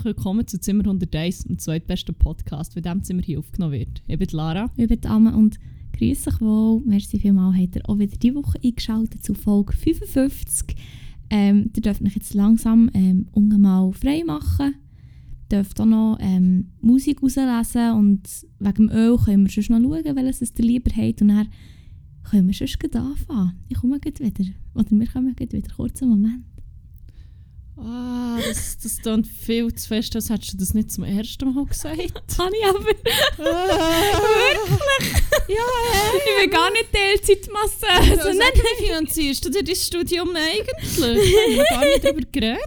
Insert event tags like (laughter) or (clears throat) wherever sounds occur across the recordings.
Herzlich willkommen zu Zimmer 101, dem zweitbesten Podcast, bei dem Zimmer hier aufgenommen wird. Ich bin Lara. Ich bin Amme und grüße euch wohl. Merci vielmals, habt ihr auch wieder diese Woche eingeschaltet zu Folge 55. Ähm, ihr dürft euch jetzt langsam ähm, mal frei machen. Ihr dürft auch noch ähm, Musik rauslesen und wegen dem Öl können wir schon noch schauen, welches ihr lieber habt. Und dann können wir schon anfangen. Ich komme gleich wieder. Oder wir kommen gleich wieder. Kurzen Moment. Ah, das, das klingt viel zu fest, als hättest du das nicht zum ersten Mal gesagt. (laughs) Habe ich aber. Wirklich? Ja, hey. Ich will gar nicht Teilzeitmasse. Also, nein, wie finanzierst du dir dein Studium eigentlich? Ich habe gar nicht darüber geredet.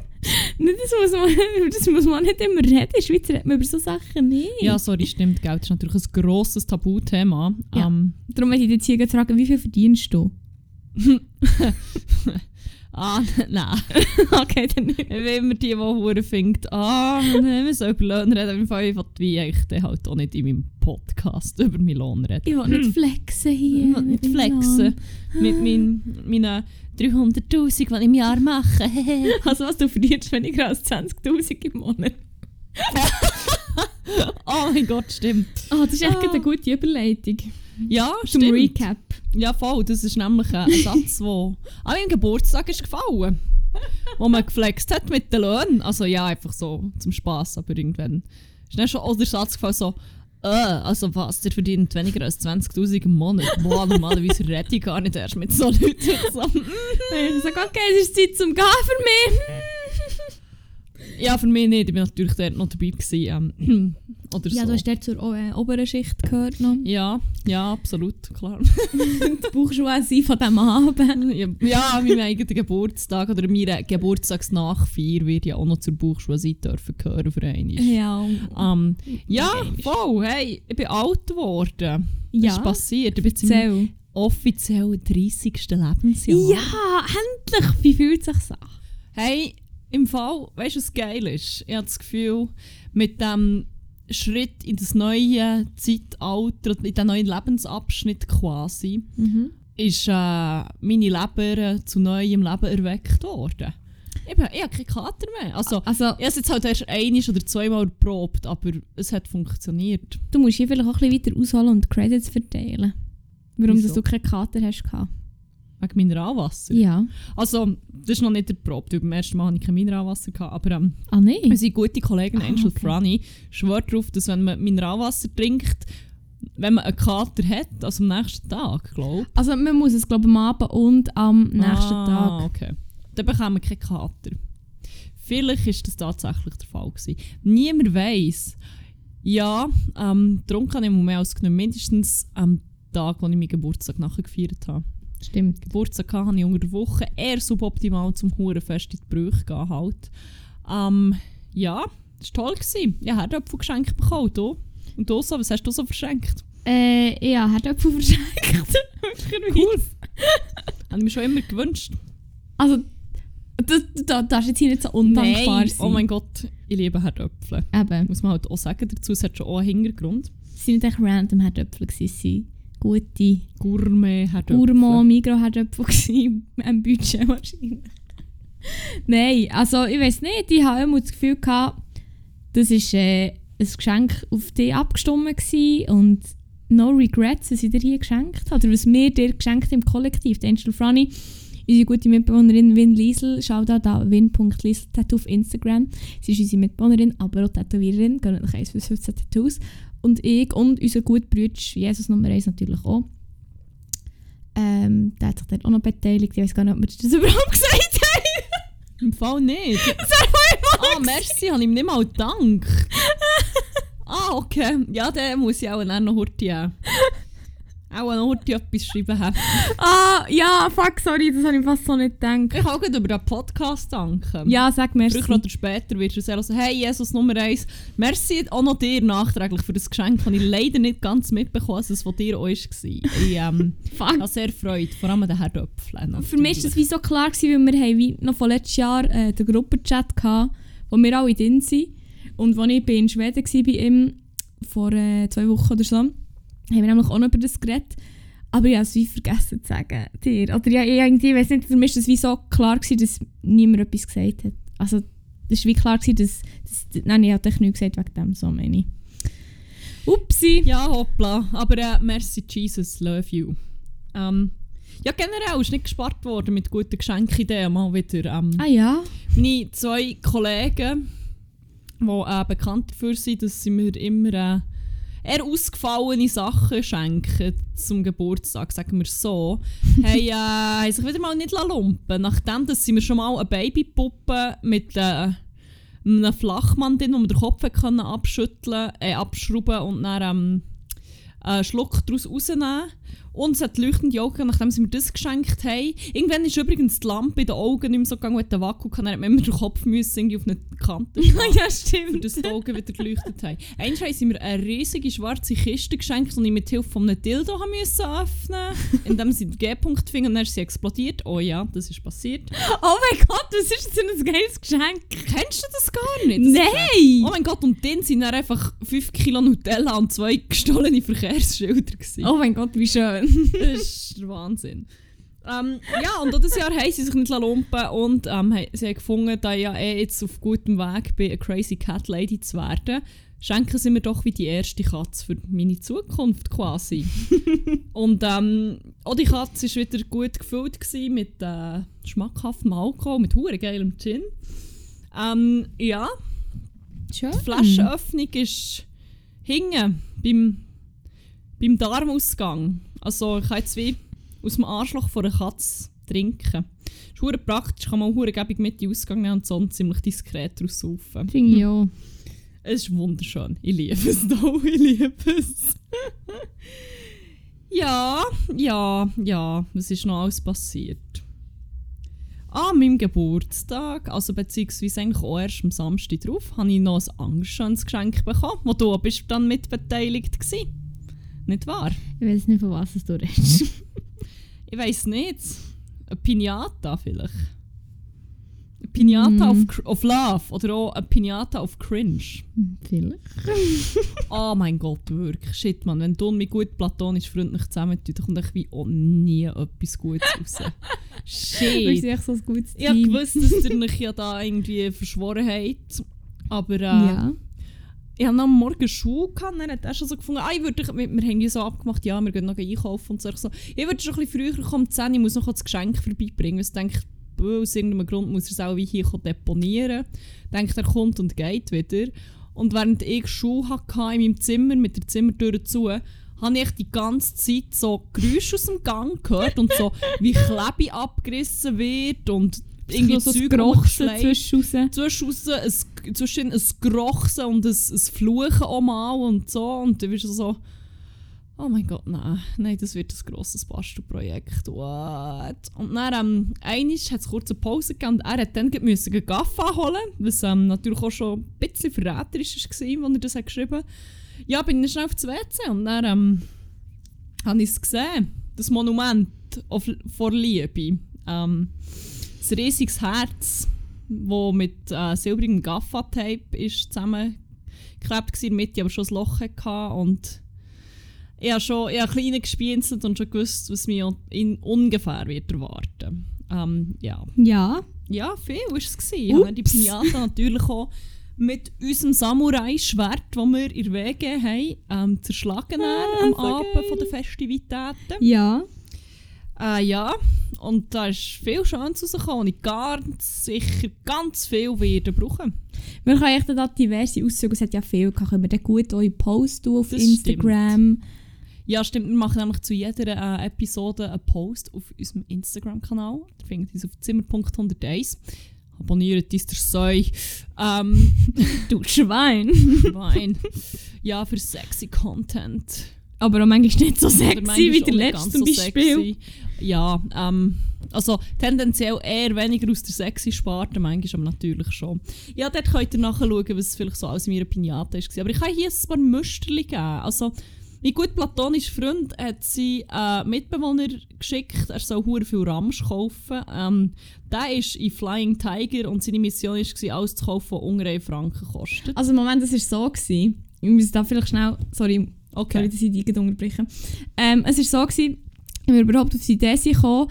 das, muss man, das muss man nicht immer reden. In der Schweiz redet man über so Sachen nicht. Ja, sorry, stimmt. Geld ist natürlich ein grosses Tabuthema. Ja. Um, Darum möchte ich dich jetzt hier fragen, wie viel verdienst du? (laughs) Ah, (laughs) nein. (laughs) okay, dann nicht. Wenn man die, die Hure findet, ah, wir sollen über Löhne reden, im Fall wie ich dann halt auch nicht in meinem Podcast über meinen Lohn reden. Ich will nicht hm. flexen hier. Ich will nicht flexen. Mit meinen, meinen 300'000, die ich im Jahr mache. (laughs) also was du verdienst weniger als 20'000 im Monat. oh mein Gott, stimmt. Oh, das ist echt ah. eine gute Überleitung. Ja, Zum stimmt. Recap. Ja, voll. Das ist nämlich ein (laughs) Satz, der an meinem Geburtstag ist gefallen. wo man geflext hat mit den Löhnen. Also ja, einfach so zum Spass, aber irgendwann ist dann schon auch der Satz gefallen, so, äh, also was, der verdient weniger als 20'000 im Monat. Boah, normalerweise rede ich gar nicht erst mit so Leuten. (laughs) So, ich sage, okay, es ist Zeit zum Gehen für mich. Ja, für mich nicht. Ich war natürlich dort noch dabei. Gewesen, ähm, (clears throat) oder ja, so. du hast dort zur äh, oberen Schicht gehört noch. Ja, ja, absolut, klar. (laughs) die Bauchschuhe sind von diesem Abend. Ja, ja meinem eigenen Geburtstag oder meine Geburtstagsnachfeier wird ja auch noch zur Bauchschuhe dürfen gehören für einmal. Ja. Ähm, ja, voll. Hey, ich bin alt geworden. Ja. Das ist passiert. Ich bin offiziell 30. Lebensjahr. Ja, endlich! Wie fühlt sich an? Hey, im Fall, weißt du, was geil ist? Ich habe das Gefühl, mit dem Schritt in das neue Zeitalter, in den neuen Lebensabschnitt quasi, mhm. ist äh, meine Leber äh, zu neuem Leben erweckt worden. Ich, ich habe keinen Kater mehr. Also, also, ich habe es jetzt halt erst einmal oder zweimal geprobt, aber es hat funktioniert. Du musst hier vielleicht auch ein bisschen weiter ausholen und Credits verteilen. Warum dass du keinen Kater hast. Wegen Mineralwasser? Ja. Also, das ist noch nicht der Probe. Beim ersten Mal hatte ich kein Mineralwasser. Gehabt, aber ähm, ah, nee. unsere gute Kollegin ah, Angel okay. Franny schwört darauf, dass wenn man Mineralwasser trinkt, wenn man einen Kater hat, also am nächsten Tag, glaube Also man muss es glaube am Abend und am nächsten ah, Tag. okay. Dann bekommen wir keinen Kater. Vielleicht war das tatsächlich der Fall. Gewesen. Niemand weiß. Ja, ähm, darum kann ich mir mehr als mindestens am Tag, wo ich meinen Geburtstag nachher gefeiert habe. Stimmt. Geburtstag hatte ich unter der Woche eher suboptimal zum Hurenfest in die Brüche gehen halt. Ähm, ja, das war toll. Gewesen. Ich habe Herdöpfel geschenkt bekommen. Du? Und du so, was hast du so verschenkt? Äh, ja, Herdöpfel (laughs) verschenkt. cool. habe ich mir schon immer gewünscht. Also, das, das, das ist jetzt hier nicht so undankbar Nein, oh mein Gott, ich liebe Herdöpfel. Eben. Muss man halt auch sagen dazu, es hat schon auch einen Hintergrund. Es waren nicht echt random Herdöpfel, gute Gourmet-Herdöpfel. Gourmand Migros-Herdöpfel (laughs) am Budget wahrscheinlich. Nein, also ich weiß nicht, ich habe immer das Gefühl gehabt, das war äh, ein Geschenk auf dich abgestimmt gewesen und no regrets, dass ich dir hier geschenkt habe. Oder was wir dir geschenkt haben im Kollektiv. Die Angel Franny, unsere gute Mitbewohnerin Win Liesel, schaut da da win.liesel auf Instagram. Sie ist unsere Mitbewohnerin, aber auch Tätowiererin, gehen nach 1 bis 15 Tattoos. Und ich und unser guter Bruder, Jesus Nummer 1 natürlich auch. Ähm, der hat sich dort auch noch beteiligt. Ich weiß gar nicht, ob wir das überhaupt (laughs) gesagt haben. Im Fall nicht. (laughs) Das Ah, oh, merci, habe ich ihm nicht mal Dank. (laughs) ah, okay. Ja, dann muss ich auch noch heute auch noch heute etwas schreiben haben. (laughs) Ah, ja, fuck, sorry, das habe ich fast so nicht gedacht. Ich kann auch über den Podcast danken. Ja, sag mir. Früher oder später wirst du sagen, hey Jesus Nummer 1, merci auch noch dir nachträglich für das Geschenk, das ich leider nicht ganz mitbekommen dass es von dir auch war. Ich ähm, (laughs) habe sehr Freude, vor allem den Herdöpfeln. Für mich war das wie so klar, gewesen, weil wir haben wie noch von letztes Jahr äh, den Gruppenchat hatten, wo wir alle drin sind. Und als ich in Schweden war bei ihm, vor äh, zwei Wochen oder so, haben wir nämlich auch noch über das geredet. Aber ich habe es wie vergessen zu sagen dir. Oder ja, irgendwie, ich weiß nicht, für mich war es wie so klar, gewesen, dass niemand etwas gesagt hat. Also das war wie klar, gewesen, dass, dass nein, ich habe echt nichts gesagt wegen dem, so meine ich. Upsi. Ja, hoppla. Aber äh, merci Jesus, love you. Ähm, ja, generell ist nicht gespart worden mit guten Geschenkideen mal wieder. Ähm, Ah ja? Meine zwei Kollegen, die äh, bekannt dafür sind, dass sie mir immer äh, eher ausgefallene Sachen schenken zum Geburtstag, sagen wir so, (laughs) haben, äh, haben sich wieder mal nicht lumpen Nachdem dass sie mir schon mal eine Babypuppe mit äh, einem Flachmann drin, wo man den Kopf können abschütteln, äh, abschrauben und dann ähm, einen Schluck daraus rausnehmen. Und es hat leuchtende Augen, nachdem sie mir das geschenkt haben. Irgendwann ist übrigens die Lampe in den Augen nicht mehr so gegangen, mit der Wackel kann. Dann hat man immer den Kopf müssen, irgendwie auf eine Kante (laughs) ja, stimmt. dass die Augen wieder geleuchtet haben. Einmal haben sie mir eine riesige schwarze Kiste geschenkt, die ich mit Hilfe von einem Dildo haben müssen öffnen indem sie den G-Punkt fingen und dann ist sie explodiert. Oh ja, das ist passiert. Oh mein Gott, was ist das für ein geiles Geschenk? Kennst du das gar nicht? Das Nein! Oh mein Gott, und dann sind dann einfach 5 Kilo Nutella und zwei gestohlene Verkehrsschilder. Gewesen. Oh mein Gott, wie schön. (laughs) Das ist Wahnsinn. Ähm, ja, und auch dieses Jahr haben sie sich nicht lumpen und ähm, sie haben gefunden, da ich ja eh jetzt auf gutem Weg bin, eine Crazy Cat Lady zu werden, schenken sie mir doch wie die erste Katze für meine Zukunft quasi. (laughs) und ähm, auch die Katze war wieder gut gefüllt gewesen mit äh, schmackhaftem Alkohol, mit hure geilem Gin. Ähm, ja, Schön. die Flaschenöffnung ist hinten beim, beim Darmausgang. Also ich kann jetzt wie aus dem Arschloch von einer Katze trinken. Das ist hure praktisch, kann man hure gebig mit in den Ausgang nehmen und sonst ziemlich diskret draus saufen. Finde ich auch. Es ist wunderschön. Ich liebe es (laughs) da, ich liebe es. ja, ja, ja, was ist noch alles passiert? An meinem Geburtstag, also beziehungsweise eigentlich auch erst am Samstag drauf, habe ich noch ein angstschönes Geschenk bekommen, wo du bist dann mitbeteiligt warst. Nicht wahr? Ich weiß nicht, von was du redest. Ich weiß nicht. Eine Pinata vielleicht. Eine Pinata Mhm. auf, Cr- auf Love oder auch eine Pinata auf Cringe. Vielleicht. Oh (laughs) mein Gott, wirklich. Shit, man. Wenn du und mich gut platonisch freundlich zusammentun, dann kommt echt wie auch nie etwas Gutes raus. (laughs) Shit. sind echt so ein gutes Ich Team. gewusst, dass ihr (laughs) euch ja da irgendwie verschworen habt. Aber äh, Ja. Ich habe am Morgen Schuhe gehabt, dann hat er schon so gefunden, ah, ich würde, wir, wir haben ja so abgemacht, ja, wir gehen noch einkaufen und so. Ich würde schon ein bisschen früher kommen, um 10 Uhr, ich muss noch das Geschenk vorbeibringen. Ich denke, aus irgendeinem Grund muss er es auch wie hier deponieren. Ich denke, er kommt und geht wieder. Und während ich Schuhe hatte in meinem Zimmer mit der Zimmertür zu, habe ich die ganze Zeit so Geräusche aus dem Gang gehört und so, wie Klebe abgerissen wird und irgendwie so Zeug Grochsen zwischen zwischen ein, zwischen ein Grochsen und ein, ein Fluchen auch mal und so. Und dann bist du so, oh mein Gott, nein, nein, das wird ein grosses Bastelprojekt. What? Und dann, ähm, einmal hat es kurz eine Pause gegeben und er hat dann müssen einen Gaffa holen, was ähm, natürlich auch schon ein bisschen verräterisch war, als er das hat geschrieben hat. Ja, bin ich schnell auf das WC und dann ähm, habe ich es gesehen, das Monument auf, vor Liebe. Ähm, ein riesiges Herz, das mit äh, silbrigem Gaffa-Tape zusammengeklebt war, in der Mitte aber schon ein Loch hatte und ich habe schon ich habe klein gespienzelt und schon gewusst, was mich in ungefähr wird erwarten. Ähm, ja. Ja. ja, viel war es. gewesen. Dann die. Pinata natürlich auch mit unserem Samurai-Schwert, das wir in WG haben, ähm, zerschlagen Ah, am so Abend geil. von der Festivitäten. Ja. Äh, ja, und da ist viel Schönes rausgekommen und ich ganz sicher ganz viel werden brauchen. Wir können echt da diverse Auszüge, es hat ja viel, gehabt, können wir dann gut eure Posts auf Das Instagram. Ja, stimmt, wir machen nämlich zu jeder äh, Episode einen Post auf unserem Instagram-Kanal. Da findet ihr uns auf zimmer.101. Abonniert uns der Säu. Ähm, (laughs) Du Schwein. Wein. Ja, für sexy Content. Aber auch manchmal nicht so sexy wie der letzte zum so Beispiel. sexy. Ja, ähm, also tendenziell eher weniger aus der sexy Sparte, manchmal aber natürlich schon. Ja, dort könnt ihr nachschauen, was vielleicht so aus meiner Pinata war. Aber ich kann hier ein paar Müsterli geben. Also, mein gut platonischer Freund hat sie äh, Mitbewohner geschickt, er soll hure viel Ramsch kaufen. Ähm, der ist in Flying Tiger und seine Mission war, alles zu kaufen, was unter 1 Franken kostet. Also Moment, das war so. Gewesen. Ich muss da vielleicht schnell... Sorry, Okay. sorry dass ich die gerade unterbreche. Ähm, es war so, gewesen, wir überhaupt auf die Idee sind gekommen,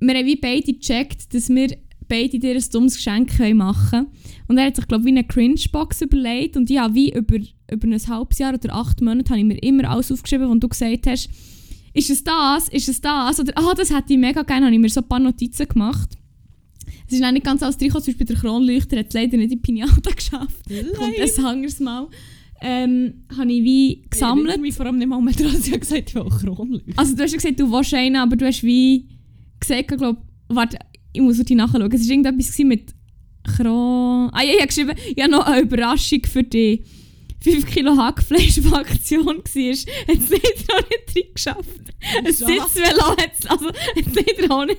wir haben wie beide gecheckt, dass wir beide dir ein dummes Geschenk machen Und er hat sich, glaube ich, wie eine Cringe-Box überlegt. Und ich habe wie über, über ein halbes Jahr oder acht Monate habe ich mir immer alles aufgeschrieben, was du gesagt hast. Ist es das? Ist es das? Oder, ah, das hätte ich mega gerne. habe ich mir so ein paar Notizen gemacht. Es ist auch nicht ganz alles reingekommen. Zum Beispiel der Kronleuchter hat es leider nicht in Pinata (laughs) geschafft. Kommt ein anderes Mal. Ähm, habe ich wie gesammelt. Ich erinnere mich vor allem nicht mal mehr dran, sie hat gesagt, ich will Kronleuchter. Also du hast ja gesagt, du willst einen, aber du hast wie gesagt, ich glaube, warte, ich muss die nachschauen. Es war irgendetwas mit Kron... Ah ja, ich habe geschrieben, ich habe noch eine Überraschung für die 5 Kilo Hackfleisch auf Aktion war. Hat es leider auch nicht reingeschafft. Ein. Sitzvelo hat es also, leider auch nicht.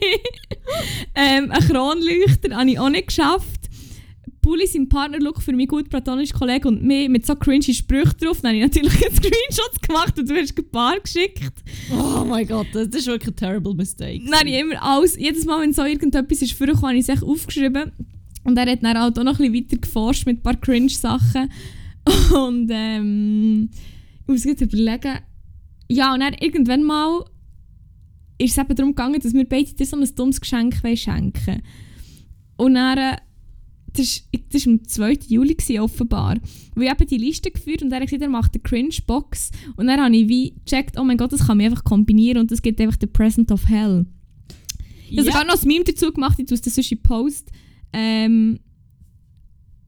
ähm, ein Kronleuchter habe ich auch nicht geschafft. Pulli, sein Partnerlook für meinen guten platonischen Kollegen und mich mit so cringy Sprüchen drauf. Dann habe ich natürlich einen Screenshots gemacht und du hast ein paar geschickt. Oh mein Gott, das ist wirklich ein terrible mistake. Dann habe ich immer alles, jedes Mal, wenn so irgendetwas ist, vorgekommen, habe ich es aufgeschrieben. Und er hat dann halt auch noch ein bisschen weiter geforscht mit ein paar Cringe-Sachen. (laughs) Und ähm, ich muss jetzt überlegen. Ja, und dann irgendwann mal ist es eben darum gegangen, dass wir beide dir so ein dummes Geschenk wollen schenken Und dann, das war das am 2. Juli gewesen, offenbar. Weil ich eben die Liste geführt und er hat gesagt, er macht eine Cringe-Box. Und dann habe ich wie gecheckt, oh mein Gott, das kann man einfach kombinieren und das gibt einfach den Present of Hell. Ich habe Ja. noch ein Meme dazu gemacht, ich tue dann sonst in Post. Ähm,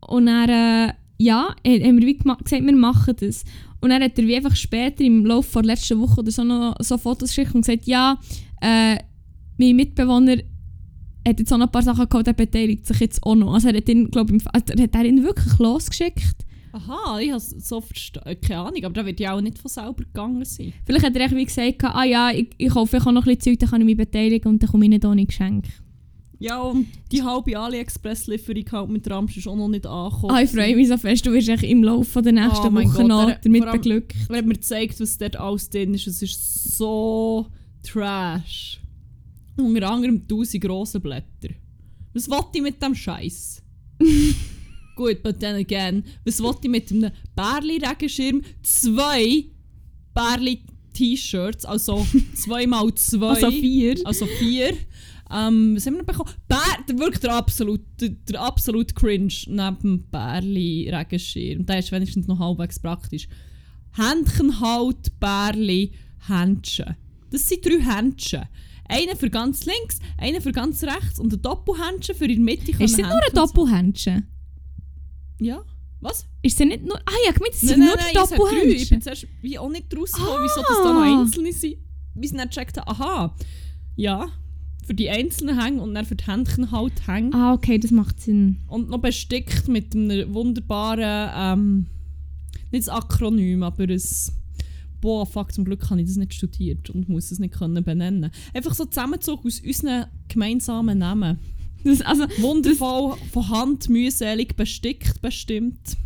und dann, äh, ja, haben wir wie gesagt, wir machen das. Und dann hat er wie einfach später im Laufe der letzten Woche oder so noch so Fotos geschickt und gesagt, ja, äh, mein Mitbewohner hat jetzt auch noch ein paar Sachen gehabt, der beteiligt sich jetzt auch noch. Also er hat ihn, glaube ich, also er hat er ihn wirklich losgeschickt. Aha, ich habe so verstanden. Keine Ahnung, aber da wird ja auch nicht von selber gegangen sein. Vielleicht hat er echt wie gesagt, ah ja, ich, ich hoffe, ich habe noch ein bisschen Zeug, dann kann ich mich beteiligen und dann komme ich nicht ohne Geschenk. Ja, und die halbe AliExpress-Lieferung halt mit Ramsch ist auch noch nicht angekommen. Ah, ich freue mich so fest, du wirst echt im Laufe der nächsten Oh Woche Gott, noch er- damit beglückt. Er hat mir gezeigt, was dort alles drin ist. Es ist so trash. Unter anderem 1000 Rosenblätter. Was wollte ich mit dem Scheiß? (laughs) Gut, but then again, was wollte ich mit einem Bärli-Regenschirm? Zwei Bärli-T-Shirts, also (laughs) zwei mal zwei. Also vier. Also vier. Ähm, was haben wir noch bekommen? Bär, der, wirklich der absolute, der, der absolute Cringe neben dem Bärli-Regenschirm. Der ist wenigstens noch halbwegs praktisch. Händchen halt, Bärli, Händchen. Das sind drei Händchen. Einer für ganz links, einer für ganz rechts und ein Doppelhändchen für in der Mitte. Ist es nicht nur ein Händchen- Doppelhändchen? Ja. Was? Ist es nicht nur... Ah ja, gemeint, es sind Nein, nur nein, nein, ich. Ich bin Doppelhändchen. zuerst wie auch nicht rausgekommen, Ah. wieso das da noch einzelne sind. Wie sie nicht gecheckt haben, aha, ja, für die einzelnen Hänge und dann für die Händchen halt hängen. Ah, okay, das macht Sinn. Und noch bestickt mit einem wunderbaren, ähm, nicht das Akronym, aber ein Boah, fuck, zum Glück habe ich das nicht studiert und muss es nicht können benennen. Einfach so zusammengezogen aus unseren gemeinsamen Namen. Das, also, Wundervoll, von Hand mühselig bestickt bestimmt.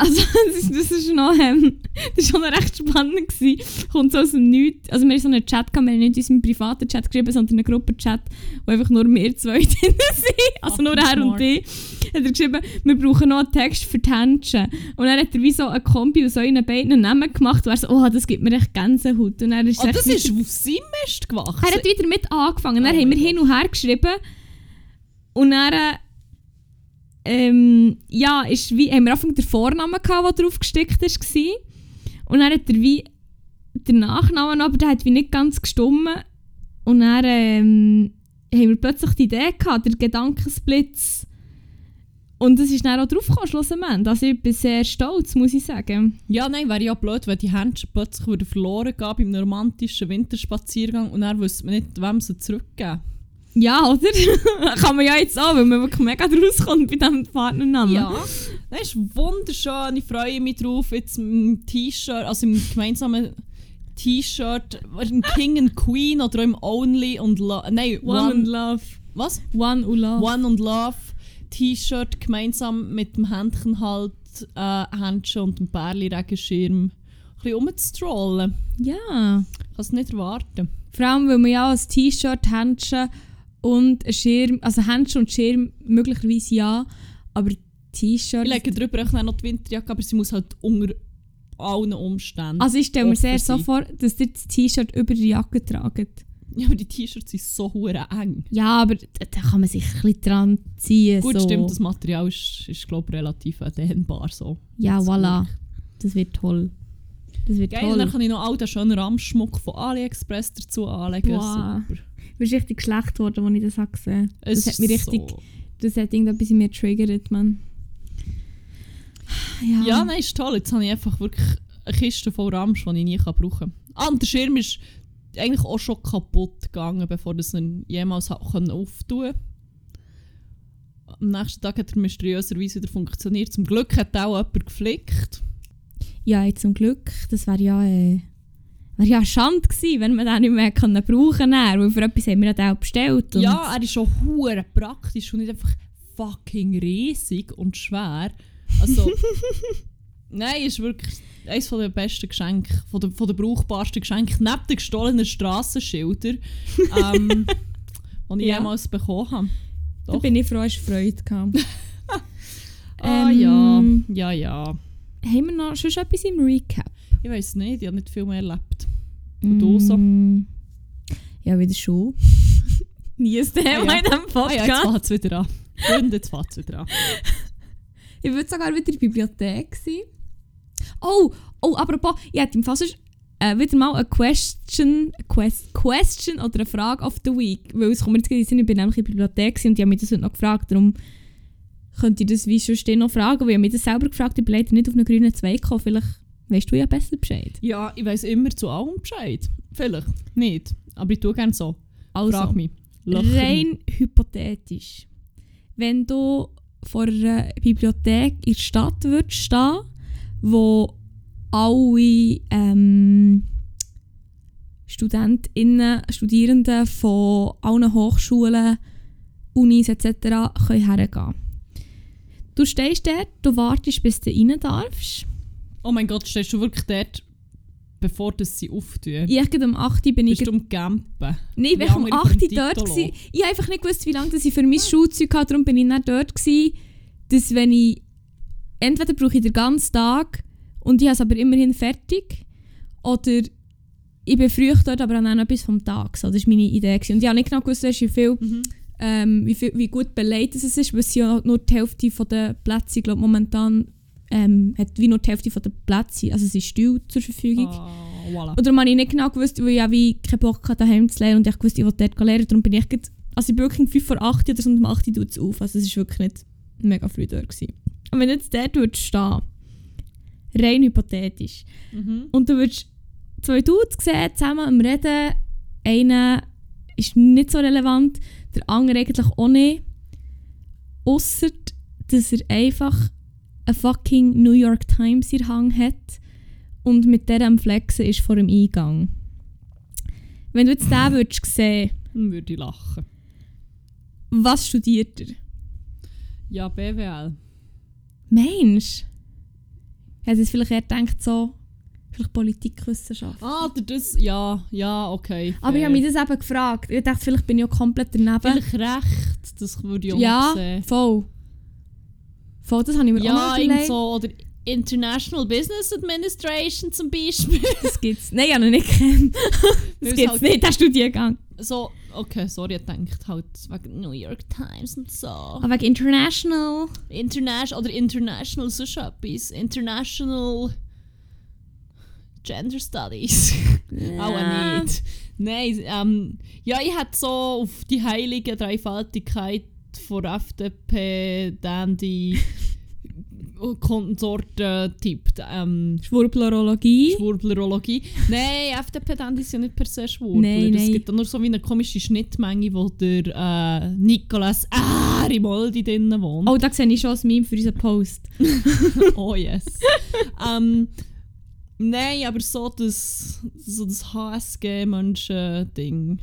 Also (laughs) das, ist, noch... Ähm, das war schon recht spannend. Gewesen. Kommt so aus dem Nichts. Also wir haben so einen Chat, gehabt, wir haben nicht in unserem privaten Chat geschrieben, sondern einen Gruppenchat, wo einfach nur wir zwei (laughs) drin sind. Also nur Fucking er und smart. ich. Hat er geschrieben, wir brauchen noch einen Text für die Händchen. Und dann hat er wie so eine Kombi aus euren beiden Namen gemacht und er so, oh, das gibt mir echt Gänsehaut. Und dann ist Oh, das ist auf seinem Mist gewachsen. Er hat wieder mit angefangen. Dann Oh haben wir hin und her geschrieben. Und dann ähm, ja, ist wie, haben wir Anfang den Vornamen gehabt, der drauf gestickt war. Und dann hat er wie den Nachnamen, aber der hat wie nicht ganz gestummen. Und dann ähm, haben wir plötzlich die Idee gehabt, der Gedankensblitz. Und das ist dann auch draufgekommen, schlussendlich. Also ich bin sehr stolz, muss ich sagen. Ja, nein, wäre ja blöd, wenn die Händchen plötzlich verloren gehen beim romantischen Winterspaziergang und dann wüsste man nicht, wem sie zurückgeben. Ja, oder? (laughs) Kann man ja jetzt auch, weil man wirklich mega draus kommt bei diesem Partnernamen. Ja, das ist wunderschön. Ich freue mich drauf. Jetzt im T-Shirt, also im gemeinsamen T-Shirt, im King and Queen oder im Only und Love. Nein, One, One. and Love. was? One und Love. One and Love T-Shirt gemeinsam mit dem Händchen halt, äh, Händchen und dem Bärli-Regenschirm ein bisschen rumzustrollen. Ja. Ich kann es nicht erwarten. Vor allem, weil man ja als T-Shirt, Händchen und ein Schirm, also Händchen und Schirm möglicherweise ja, aber T-Shirt... Ich lege drüber auch noch die Winterjacke, aber sie muss halt unter allen Umständen. Also ich stelle mir sehr so sein. vor, dass ihr das T-Shirt über die Jacke tragt. Ja, aber die T-Shirts sind so hure eng. Ja, aber da, da kann man sich ein bisschen dran ziehen. Gut, so. stimmt, das Material ist, ist glaube ich, relativ dehnbar. So. Ja, Das voilà. Das wird toll. Das wird Geil, toll. dann kann ich noch all den schönen Ramschmuck von AliExpress dazu anlegen. Boah. Super. Du bist richtig schlecht geworden, als ich das habe gesehen Das Es hat mich ist richtig... So. Das hat irgendetwas in mir getriggert, man. Ja. Ja, nein, ist toll. Jetzt habe ich einfach wirklich eine Kiste voll Ramsch, die ich nie kann brauchen kann. Ah, und der Schirm ist eigentlich auch schon kaputt gegangen, bevor das ihn jemals können auftun Am nächsten Tag hat er mysteriöserweise wieder funktioniert. Zum Glück hat auch jemand geflickt. Ja, zum Glück. Das wäre ja... Äh, wäre ja Schande gewesen, wenn man den nicht mehr können brauchen konnte. Weil für etwas haben wir den auch bestellt. Ja, er ist schon hure praktisch und nicht einfach fucking riesig und schwer. Also, (laughs) nein, ist wirklich eines der besten Geschenke, von der, von der brauchbarsten Geschenke, neben (laughs) den gestohlenen Strassenschildern, ähm, die ich Ja. jemals bekommen habe. Da Doch. bin ich froh, hast du Freude gehabt. (laughs) Ah Ähm, ja, ja, ja. haben wir noch schon etwas im Recap? Ich weiß nicht, ich habe nicht viel mehr erlebt. Und du so? Mm, Ja, wieder schon. (laughs) Nie ein Thema Ah, ja. in diesem Ah ja, jetzt Podcast. fängt es wieder an. Freunde, jetzt fängt es wieder an. (laughs) ich würde sogar wieder in der Bibliothek sein. Oh, oh, apropos, ich hätte im Fall sonst, äh, wieder mal eine Question, quest, question oder eine Frage of the Week. Weil es kommt jetzt gerade in ich bin nämlich in der Bibliothek und die haben mich das heute noch gefragt. Darum könnte ich das wie schon stehen noch fragen. Weil ich habe mich das selber gefragt, ich bin leider nicht auf einen grünen Zweig gekommen. Vielleicht weißt du ja besser Bescheid. Ja, ich weiß immer zu allem Bescheid. Vielleicht nicht, aber ich tue gerne so. Also, Frag mich. Mich. rein hypothetisch. Wenn du vor einer Bibliothek in der Stadt würdest stehen, wo alle ähm, StudentInnen, Studierenden von allen Hochschulen, Unis etc. können hergehen Du stehst dort, du wartest, bis du rein darfst. Oh mein Gott, stehst du wirklich dort, bevor das sie auftun? Ich gerade um 8 Uhr bin ich Bist du am Campen? Nein, ich war um andere 8 Uhr dort. Gewesen. Ich habe einfach nicht gewusst, wie lange ich für mein Schulzeug hatte. Darum bin ich dann dort. Gewesen, dass wenn ich... Entweder brauche ich den ganzen Tag und ich habe es aber immerhin fertig. Oder ich bin früh dort, aber habe dann noch etwas vom Tag. So, das war meine Idee. Gewesen. Und ich habe nicht genau gewusst, wie, viel, Mhm. ähm, wie, viel, wie gut beleidigt es ist, weil es ja nur die Hälfte der Plätze, ich glaube momentan, ähm, hat wie nur die Hälfte von der Plätze, also es ist Stuhl zur Verfügung. Ah, voilà. Darum habe ich nicht genau gewusst, weil ich auch wie keinen Bock hatte, daheim zu lernen und ich wusste, ich wollte dort lernen. Darum bin ich gerade, also ich bin wirklich um 5 vor 8 oder so und um 8 Uhr es auf. Also es war wirklich nicht mega früh dort. Gewesen. Und wenn du jetzt dort würdest stehen, rein hypothetisch, Mhm. und du würdest zwei Dudes sehen, zusammen am Reden, einer ist nicht so relevant, der andere eigentlich auch nicht, ausser dass er einfach eine fucking New York Times in Hand hat und mit der am Flexen ist vor dem Eingang. Wenn du jetzt den würdest sehen, Dann würde ich lachen. was studiert er? Ja, BWL. Mensch! Hätte jetzt vielleicht eher gedacht, so, vielleicht Politikwissenschaft. Ah, das... Ja, ja, okay. Aber ich fair. habe mich das eben gefragt. Ich dachte, vielleicht bin ich auch komplett daneben. Vielleicht recht, das würde ich auch ja, sehen. voll. Voll, das habe ich mir auch Ja, noch irgend überlegt. so, oder International Business Administration zum Beispiel. (laughs) Das gibt's. Nein, ich habe ihn nicht. (laughs) Weil Das es gibt's halt- nicht, der Studiengang. so, okay, sorry, ich denkt halt wegen New York Times und so. Aber wegen International. International, oder International sonst etwas. International Gender Studies. (laughs) Auch nicht. Nein, ähm, ja, ich hätte so auf die heilige Dreifaltigkeit von FDP dann die Konsorten tippt. Ähm, Schwurblerologie. Schwurblerologie. Nein, FDP dann die sind nicht per se Schwurbler. Nein, Es nein. gibt nur so wie eine komische Schnittmenge, wo der äh, Nicolas Arimoldi drinnen wohnt. Oh, da sehe ich schon ein Meme für unseren Post. (laughs) Oh yes. ähm, nein, aber so das, so das HSG-Menschen-Ding.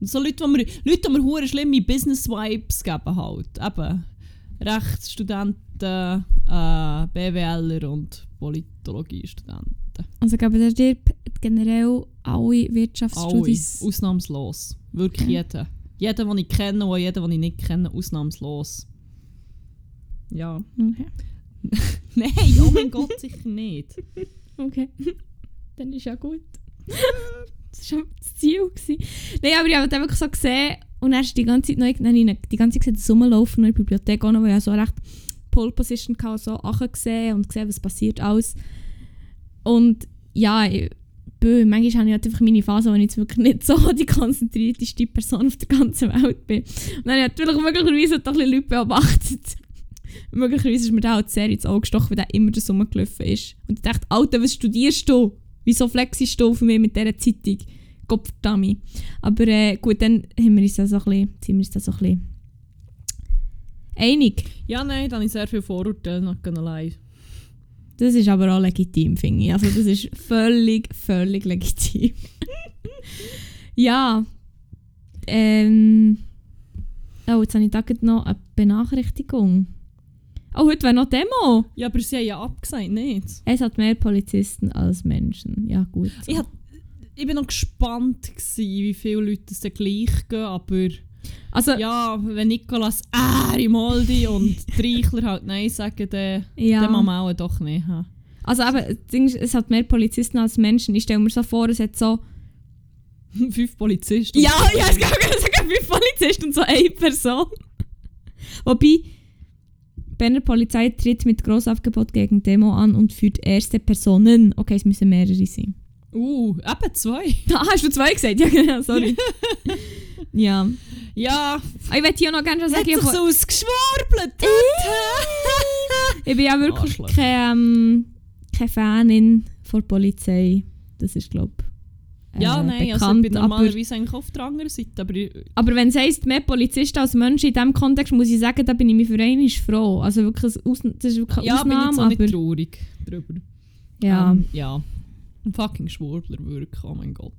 So Leute, die mir, Leute, die mir hure schlimme Business-Vibes geben halt. Eben Rechtsstudenten, äh, BWLer und Politologiestudenten. Also geben dir dir generell alle Alle, Wirtschaftsstudies. ausnahmslos. Wirklich Okay. jeder. Jeder, den ich kenne und jeder, den ich nicht kenne, ausnahmslos. Ja. Okay. (laughs) Nein, oh mein Gott, sicher nicht. (laughs) okay. (laughs) Dann ist ja gut. Das das Ziel. Nein, aber ich habe dann wirklich so gesehen und dann die ganze Zeit noch ich die ganze Zeit das Rumlaufen in der Bibliothek auch noch, weil ich so recht Pole Position hatte, so gesehen und gesehen, was passiert alles. Und ja, ich, bö, manchmal habe ich halt einfach meine Phase, wo ich jetzt wirklich nicht so die konzentrierteste Person auf der ganzen Welt bin. Und dann habe ich natürlich möglicherweise doch ein Leute beobachtet. (laughs) möglicherweise ist mir da halt sehr ins Auge gestochen, weil der immer das rumgelaufen ist. Und ich dachte, Alter, was studierst du? Wieso flexist du für mich mit dieser Zeitung? Gottverdammt. Aber äh, gut, dann haben wir uns da so ein bisschen, sind wir uns da so ein bisschen einig. Ja, nein, da habe ich sehr viele Vorurteile, not gonna lie. Das ist aber auch legitim, finde ich. Also das ist völlig, völlig legitim. (laughs) ja. Ähm. Oh, jetzt habe ich da noch eine Benachrichtigung. Oh, heute wäre noch Demo. Ja, aber sie haben ja abgesagt, nicht? Es hat mehr Polizisten als Menschen. Ja, gut. So. Ich, ich bin noch gespannt, gewesen, wie viele Leute es dann gleich gehen, aber... Also, Ja, wenn Nicolas äh, Moldi und (laughs) Reichler halt Nein sagen, dann, ja. dann muss man auch doch nicht haben. Also ist, es hat mehr Polizisten als Menschen. Ich stelle mir so vor, es hat so... (laughs) Fünf Polizisten. Ja, ja, es gab sogar fünf Polizisten und so eine Person. Wobei, Berner Polizei tritt mit Grossaufgebot gegen Demo an und führt erste Personen. Okay, es müssen mehrere sein. Uh, eben zwei. (laughs) Ah, hast du zwei gesagt? Ja, genau, sorry. (laughs) ja. Ja, Ah, Ich möchte hier noch gerne schon hat sagen, ich, sich so ausgeschwurbelt. (laughs) ich bin ja wirklich keine, ähm, keine Fanin von der Polizei. Das ist, glaube ich, Ja, äh, nein, also bekannt. ich bin aber, normalerweise eigentlich auf der anderen Seite, aber ich, aber wenn es heisst, mehr Polizisten als Menschen in diesem Kontext, muss ich sagen, da bin ich mir für einen froh. Also wirklich, das ist wirklich eine ja, bin Ausnahme, jetzt auch aber nicht traurig drüber. ja. Ähm, ja. Ein fucking Schwurbler wirklich, oh mein Gott.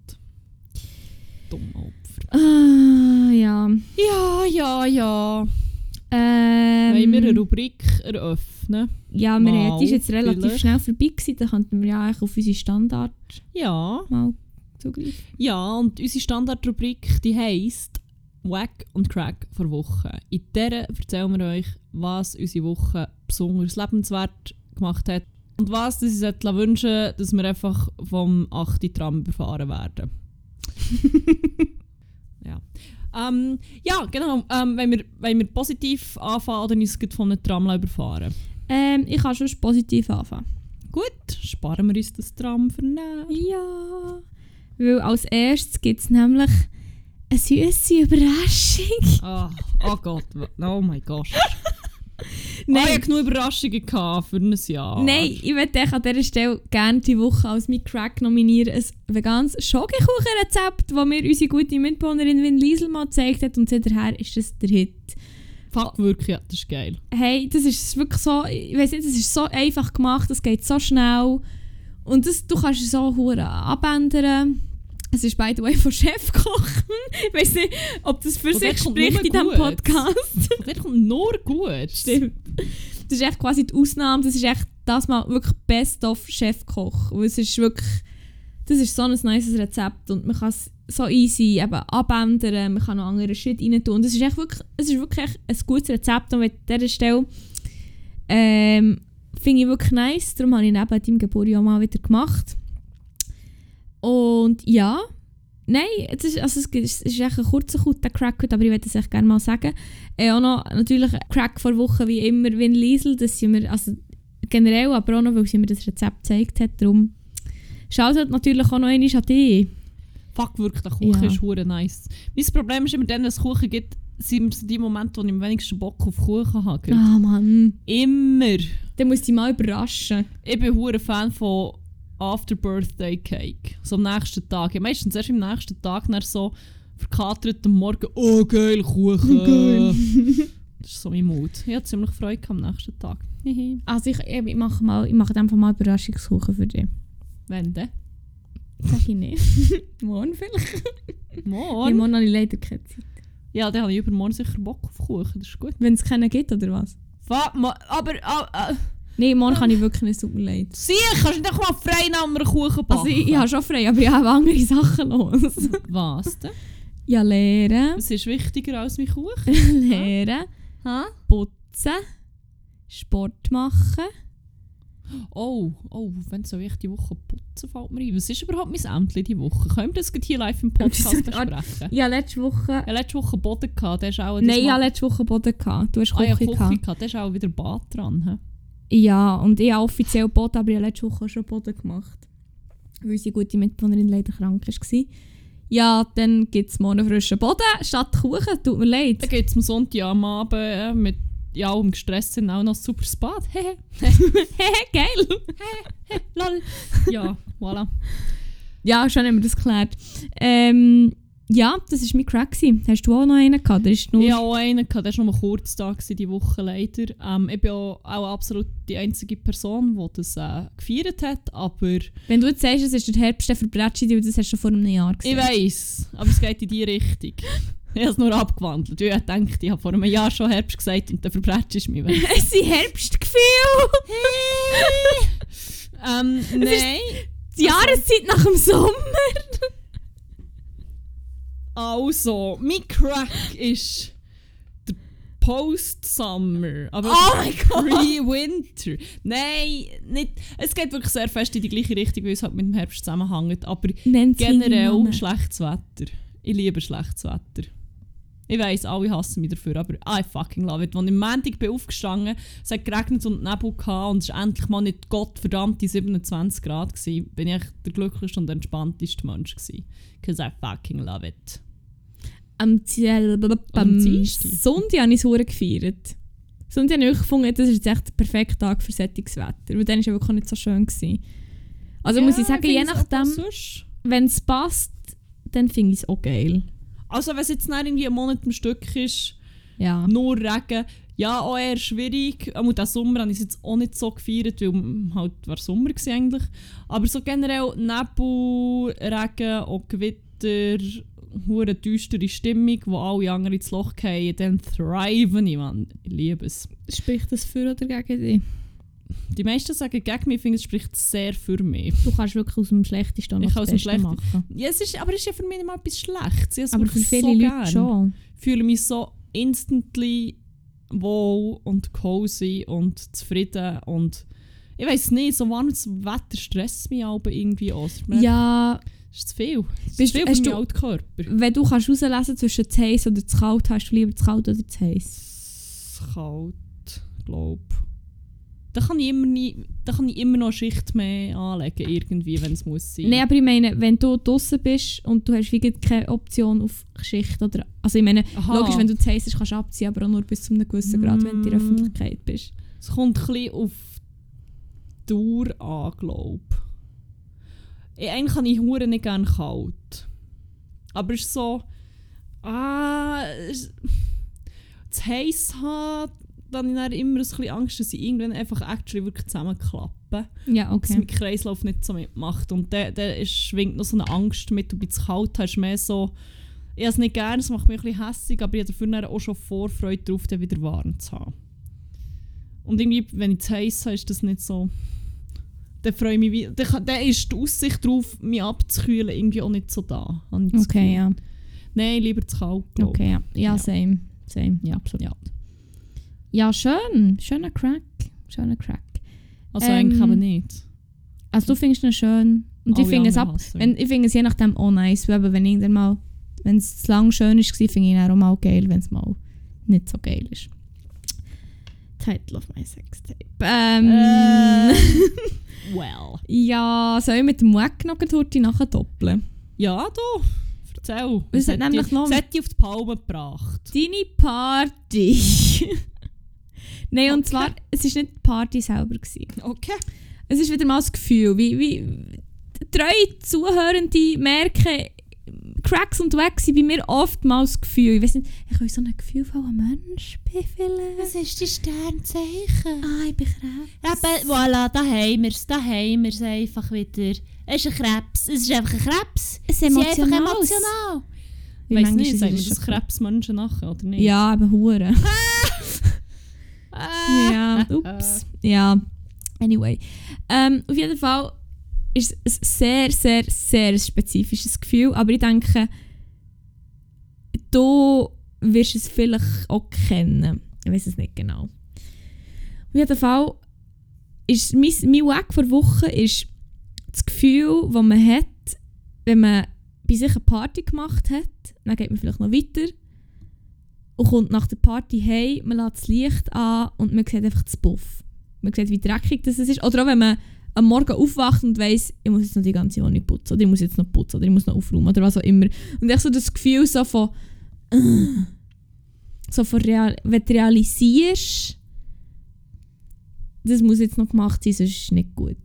Dumme Opfer. Ah, ja. Ja, ja, ja. Ähm, Wollen wir eine Rubrik eröffnen? ja, wir Mal, die ist jetzt relativ vielleicht. schnell vorbei gewesen, da könnten wir ja eigentlich auf unsere Standard Ja. mal zugreifen. Ja, und unsere Standardrubrik, die heisst Wack und Crack vor Woche. In der erzählen wir euch, was unsere Woche besonders lebenswert gemacht hat und was das uns hätte wünschen dass wir einfach vom 8. Tram überfahren werden. (laughs) ja. Ähm, ja, genau. Ähm, wenn, wir, wenn wir positiv anfangen oder uns von einem Tram überfahren Ähm, ich kann schon positiv anfangen. Gut, sparen wir uns das Tram für nachher. Ja. Weil als erstes gibt es nämlich eine süße Überraschung. Ah, oh Gott, oh mein Gott. (laughs) (laughs) Nein. Ich hatte genug Überraschungen gehabt für ein Jahr. Nein, ich würde euch an dieser Stelle gerne die Woche als mein Crack nominieren. Ein veganes Schokokuchenrezept, das mir unsere gute Mitbewohnerin Win Liesel mal gezeigt hat. Und seither ist das der Hit. Fuck, wirklich, ja, das ist geil. Hey, das ist wirklich so, ich weiß nicht, das ist so einfach gemacht, das geht so schnell. Und das, du kannst es so abändern. Es ist by the way von Chefkochen. Ich weiß nicht, ob das für Und sich spricht in diesem. Podcast. Der kommt nur gut. Stimmt. Das ist echt quasi die Ausnahme. Das ist echt das mal wirklich Best of Chefkoch. Weil es ist wirklich, das ist so ein nice Rezept und man kann es so easy eben abändern, man kann noch andere Shit rein tun. Und es ist echt wirklich, es ist wirklich ein gutes Rezept und an dieser Stelle ähm, finde ich wirklich nice. Darum habe ich neben deinem Geburtstag auch mal wieder gemacht. Und ja, nein, es ist, also es ist, es ist echt ein kurzer Kutter Crack, heute, aber ich würde es echt gerne mal sagen. Äh, auch noch natürlich ein Crack vor Woche wie immer Win Liesel, das sind wir, also generell, aber auch noch, weil sie mir das Rezept gezeigt hat, darum schaut halt natürlich auch noch einmal an dich. Fuck, wirklich, der Kuchen Ja. ist hure nice. Mein Problem ist immer dann, wenn es Kuchen gibt, sind so die Momente, wo ich am wenigsten Bock auf Kuchen habe. Ah Mann, Immer. dann musst du dich mal überraschen. Ich bin hure Fan von After Birthday Cake. So am nächsten Tag. Ja, meistens erst am nächsten Tag dann so verkatert am Morgen. Oh, geil, Kuchen. (laughs) Geil. das ist so mein Mut. Ich hatte ziemlich Freude am nächsten Tag. Also ich, ich mache mal, ich mache einfach mal Überraschungskuchen für dich. Wenn denn? Sag ich nicht. (laughs) morgen vielleicht. Ja, Morgen? morgen habe ich leider keine Zeit. Ja, dann habe ich übermorgen sicher Bock auf Kuchen. Das ist gut. Wenn es keinen gibt, oder was? Fuck, aber... ah, ah, Nein, morgen kann ich wirklich nicht, tut mir leid. Sieh, kannst du nicht mal frei nach einem Kuchen backen? Also ich, ich habe schon frei, aber ich habe andere Sachen los. Was denn? ja, lehren, Was ist wichtiger als mein Kuchen? (laughs) lehren, Ha? putzen, Sport machen, Oh, oh, wenn soll ich die Woche putzen, fällt mir ein. Was ist überhaupt mein Ämtli die Woche? Können wir das hier live im (laughs) Podcast besprechen? Ja, letzte Woche... Hatte letzte Woche Boden, gehabt, der ist auch... Nein, hatte letzte Woche Boden. Gehabt. Du hast ah, ja, Küche Küche gehabt. gehabt, der ist auch wieder Bad dran. He? Ja, und ich habe offiziell Boden, aber ich habe letzte Woche schon Boden gemacht. Weil unsere gute Mitbewohnerin leider krank war. Ja, dann gibt es morgen frischen Boden statt Kuchen. Tut mir leid. Dann geht es am Sonntag am Abend äh, mit ja, um gestresst sind auch noch super Bad. (laughs) Hehe. Hehe, geil. Lol. Ja, voilà. Ja, schon haben wir das geklärt. Ähm, ja, das war mein Crack. gewesen. Hast du auch noch einen gehabt? Das ist nur Ich hatte auch einen, gehabt, der war nur kurz da, gewesen, die Woche leider. Ähm, ich bin auch, auch absolut die einzige Person, die das äh, gefeiert hat, aber Wenn du jetzt sagst, es ist der Herbst der Verbrechen, das hast du schon vor einem Jahr ich gesehen. weiß, aber es geht in die Richtung. Ich habe es nur abgewandelt. Ich dachte, ich habe vor einem Jahr schon Herbst gesagt und Verbrechen ist mir weg. (laughs) Es sind Herbstgefühl. (laughs) ähm, nein. Die Jahreszeit nach dem Sommer. Also, mein Crack ist der Post-Summer. Aber Oh mein Gott. Pre-Winter. Nein, nicht. Es geht wirklich sehr fest in die gleiche Richtung, weil es halt mit dem Herbst zusammenhängt. Aber Nennt generell schlechtes Wetter. Ich liebe schlechtes Wetter. Ich weiss, alle hassen mich dafür, aber I fucking love it. Als ich am Montag bin aufgestanden es hat geregnet und Nebel gehabt und es war endlich mal nicht gottverdammte 27 Grad, gewesen, bin ich der glücklichste und entspannteste Mensch gewesen. Because I fucking love it. Am, Ziel, am. Sonntag habe ich es gefeiert. Sonntag habe ich gefunden, das ist jetzt echt der perfekte Tag für solches Wetter. Weil dann war es ja wirklich nicht so schön. Gewesen. Also muss ich sagen, je nachdem, wenn es passt, dann finde ich es auch geil. Also wenn es jetzt nicht irgendwie ein Monat am Stück ist, Ja. nur Regen, ja, auch eher schwierig. Auch Sommer habe ich es jetzt auch nicht so gefeiert, weil halt war Sommer eigentlich. Aber so generell Nebel, Regen, auch Gewitter, hure düstere Stimmung, wo alle anderen ins Loch fallen, dann thriven ich, Mann. Ich liebe es. Spricht das für oder gegen dich? Die meisten sagen gegen mich, ich finde, es spricht sehr für mich. Du kannst wirklich aus dem Schlechtesten noch Ich kann das aus dem Beste Schlechten- machen. Ja, es ist, aber es ist ja für mich nicht mal etwas Schlechtes. Ich Aber für viele so Leute gern. schon. fühle mich so instantly wohl und cozy und zufrieden und ich weiß nicht, so warmes Wetter stresst mich aber irgendwie mir- Ja, ist zu viel. Ist Bist zu viel hast du- alten Körper. wenn du kannst herauslesen zwischen zu heiß oder zu kalt, hast du lieber zu kalt oder zu heiß? Kalt, glaube da kann, ich immer nie, da kann ich immer noch eine Schicht mehr anlegen, irgendwie, wenn es muss sein. Nein, aber ich meine, wenn du draußen bist und du hast wie keine Option auf Geschichte oder... Also ich meine, Aha. logisch, wenn du zu heiß bist, kannst du abziehen, aber auch nur bis zu einem gewissen Grad, wenn du in der Mm. Öffentlichkeit bist. Es kommt ein bisschen auf Dauer an, glaube ich. Eigentlich habe ich Huren nicht gerne kalt. Aber es ist so... Ah... Es, zu heiß haben, dann habe ich dann immer ein bisschen Angst, dass ich irgendwann einfach actually wirklich zusammenklappe. Ja, Dass okay. mein Kreislauf nicht so mitmacht. Und da der ist- schwingt noch so eine Angst mit, du bist zu kalt, hast mehr so... Ich habe es nicht gerne, es macht mich ein bisschen hässlich, aber ich habe dafür dann auch schon Vorfreude darauf, den wieder warm zu haben. Und irgendwie, wenn ich zu heiß habe, ist das nicht so... Dann freue ich mich wie... Dann, ist die Aussicht darauf, mich abzukühlen, irgendwie auch nicht so da. Okay, ja. Nein, lieber zu kalt, glaub. Okay, ja. Ja, Ja. same. Same, ja, absolut. Ja. Schön. Schöner Crack. Schöner Crack. Also Ähm, eigentlich aber nicht. Also du findest ihn schön. Und ich finde es ab... Wenn, ich finde es je nachdem auch nice, eben, wenn irgendwann mal... Wenn es zu lang schön ist, finde ich ihn auch mal geil, wenn es mal nicht so geil ist. Title of my Sextape. Ähm, Äh. (laughs) Well. ja, soll ich mit dem Wack noch heute nachher doppeln? Ja, du. Erzähl. Es hat nämlich noch- es hat die auf die Palme gebracht. Deine Party. (laughs) Nein, und Okay. zwar, es war nicht die Party selber. Gewesen. Okay. Es ist wieder mal das Gefühl, wie, wie treue Zuhörende merken, Cracks und Wags sind bei mir oftmals das Gefühl. Ich weiß nicht, ich bin so ein gefühlvoller Mensch bin vielleicht. ist die Sternzeichen? Ah, ich bin Krebs. Eben, voilà, da haben wir es, da haben wir es einfach wieder. Es ist ein Krebs, es ist einfach ein Krebs. Es ist emotional. emotional. Wie Weiss nicht, wir es das Krebsmenschen nachher, oder nicht? Ja, aber Hure. Ah. (laughs) ja, ups. Ja, anyway. Ähm, auf jeden Fall ist es ein sehr, sehr, sehr spezifisches Gefühl, aber ich denke, du wirst es vielleicht auch kennen. Ich weiß es nicht genau. Auf jeden Fall ist mein, mein Weg vor Woche ist das Gefühl, das man hat, wenn man bei sich eine Party gemacht hat, dann geht man vielleicht noch weiter und kommt nach der Party heim, man lässt das Licht an und man sieht einfach das Buff. Man sieht, wie dreckig das ist. Oder auch wenn man am Morgen aufwacht und weiss, ich muss jetzt noch die ganze Wohnung putzen oder ich muss jetzt noch putzen oder ich muss noch aufräumen oder was auch immer. Und echt so das Gefühl so von äh, so von real, wenn du realisierst, das muss jetzt noch gemacht sein, sonst ist es nicht gut.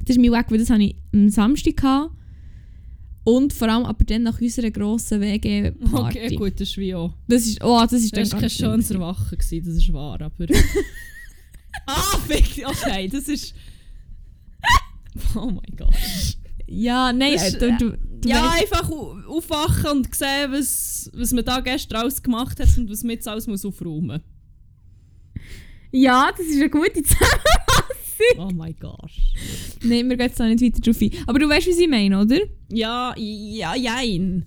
Das ist mein Weg, weil das hatte ich am Samstag. Gehabt. Und vor allem aber dann nach unserer grossen WG-Party. Okay, gut, das ist wie auch. Das ist, oh, das ist Das dann war kein schönes. Erwachen, gewesen, das ist wahr, aber... (laughs) ah, fick, okay, das ist... (laughs) Oh mein Gott. Ja, nein, Das äh, ist, du, du, du ja, weißt- einfach au- aufwachen und sehen, was, was man da gestern alles gemacht hat und was man jetzt alles muss aufräumen ja, das ist eine gute (laughs) Zusammenfassung. Oh mein Gott. nein, wir gehen jetzt da nicht weiter drauf ein. Aber du weißt, was ich meine, oder? Ja, ja, jein.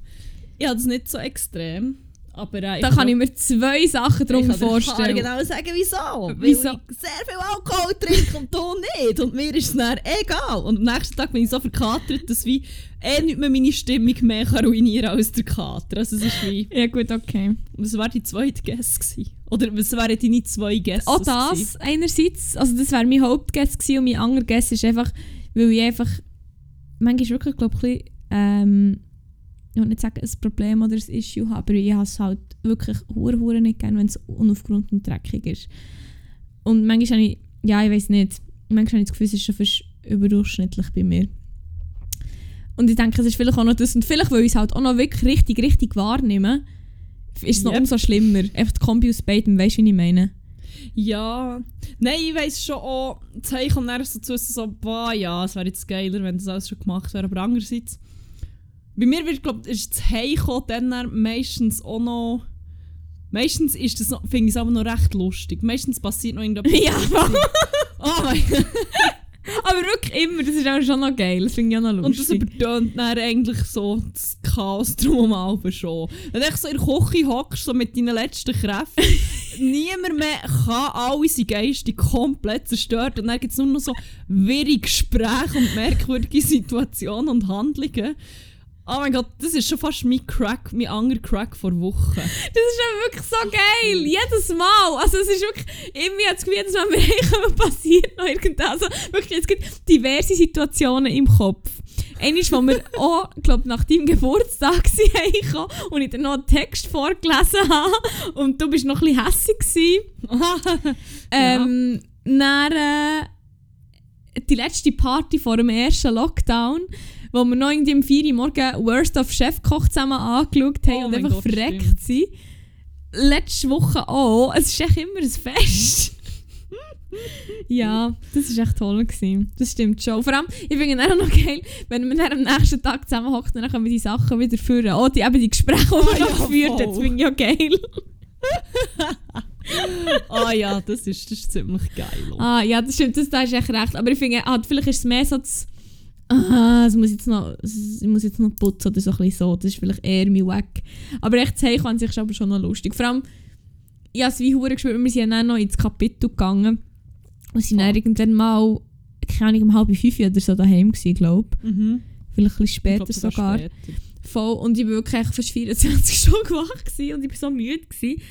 Ich habe das nicht so extrem. Aber äh, Da kann ich mir zwei Sachen ich darunter kann dir vorstellen. genau sagen, wieso. Weil Wieso? ich sehr viel Alkohol trinke und du nicht. Und mir ist es dann egal. Und am nächsten Tag bin ich so verkatert, dass wie eh nicht mehr meine Stimmung mehr kann ruinieren als der Kater. Also es ist wie... Ja gut, okay. Was war die zweite Guess gewesen? Oder was wären deine zwei Guesses Auch das gewesen? einerseits, also das wäre mein Hauptguess gewesen und mein anderer Guess ist einfach, weil ich einfach, manchmal wirklich, glaube ich, ein bisschen, ähm, ich nicht sagen, ein Problem oder ein Issue habe, aber ich habe es halt wirklich hure hure nicht gerne, wenn es unaufgeräumt und dreckig ist. Und manchmal habe ich, ja, ich weiß nicht, manchmal habe ich das Gefühl, es ist schon fast überdurchschnittlich bei mir. Und ich denke, es ist vielleicht auch noch das, und vielleicht, weil ich es halt auch noch wirklich richtig, richtig wahrnehme, ist es noch Yep. umso schlimmer. Einfach die Kombi aus beidem, weißt du, wie ich meine? Ja, nein, ich weiss schon auch, das Heim kommt so zu uns so, boah, ja, es wäre jetzt geiler, wenn das alles schon gemacht wäre, aber andererseits, bei mir wird, glaube ich, ist das Heimkommen dann, meistens auch noch, meistens ist das finde ich es aber noch recht lustig, meistens passiert noch irgendetwas. (laughs) Ja. oh mein Gott. (laughs) Aber wirklich immer, das ist auch schon noch geil. Das finde ich auch noch Und das lustig. übertönt dann eigentlich so das Chaos drum aber schon. Wenn du echt so in der Küche hockst, so mit deinen letzten Kräften, (laughs) niemand mehr kann alle seine Geister komplett zerstört und dann gibt es nur noch so wirre Gespräche und merkwürdige Situationen und Handlungen. Oh mein Gott, das ist schon fast mein Crack, mein anderer Crack vor Wochen. (laughs) Das ist aber wirklich so geil. Jedes Mal. Also es ist wirklich, irgendwie hat das Gefühl, jedes Mal, (laughs) wenn wir heimkommen, passiert noch irgendwas. Also wirklich, es gibt diverse Situationen im Kopf. Einmal, wo wir (laughs) auch, glaube nach deinem Geburtstag heimgekommen und ich dir noch einen Text vorgelesen habe und du bist noch ein bisschen hässig gewesen. Ähm, dann, äh, die letzte Party vor dem ersten Lockdown, wo wir noch irgendwie um 4 Uhr morgen Worst of Chefkoch zusammen angeschaut haben Oh und einfach Gott, verreckt stimmt. sind. Letzte Woche auch. Es ist echt immer ein Fest. (laughs) ja, das war echt toll. Gewesen. Das stimmt schon. Vor allem, ich finde es auch noch geil, wenn man dann am nächsten Tag zusammenhockt und dann können wir die Sachen wieder führen. Oh, die, eben die Gespräche, die wir (laughs) ja, noch geführt haben, das finde ich auch geil. (laughs) Ah ja, das ist, das ist ziemlich geil. Ah, ja, das stimmt, das, da ist echt recht. Aber ich finde, ah, vielleicht ist es mehr so das, ah, es muss jetzt noch, es- ich muss jetzt noch putzen oder so ein bisschen so. Das ist vielleicht eher mein Weg. Aber echt, Heimkommen an sich aber schon noch lustig. Vor allem, ich habe es wie hure gespürt, wir sind dann noch ins Kapitel gegangen und sind dann Voll. irgendwann mal, keine Ahnung, um halb fünf oder so daheim gewesen, glaube Mhm. ich. Vielleicht ein bisschen später glaub sogar. später. Voll. Und ich war wirklich fast 24 (laughs) Stunden gewesen und ich war so müde. Gewesen.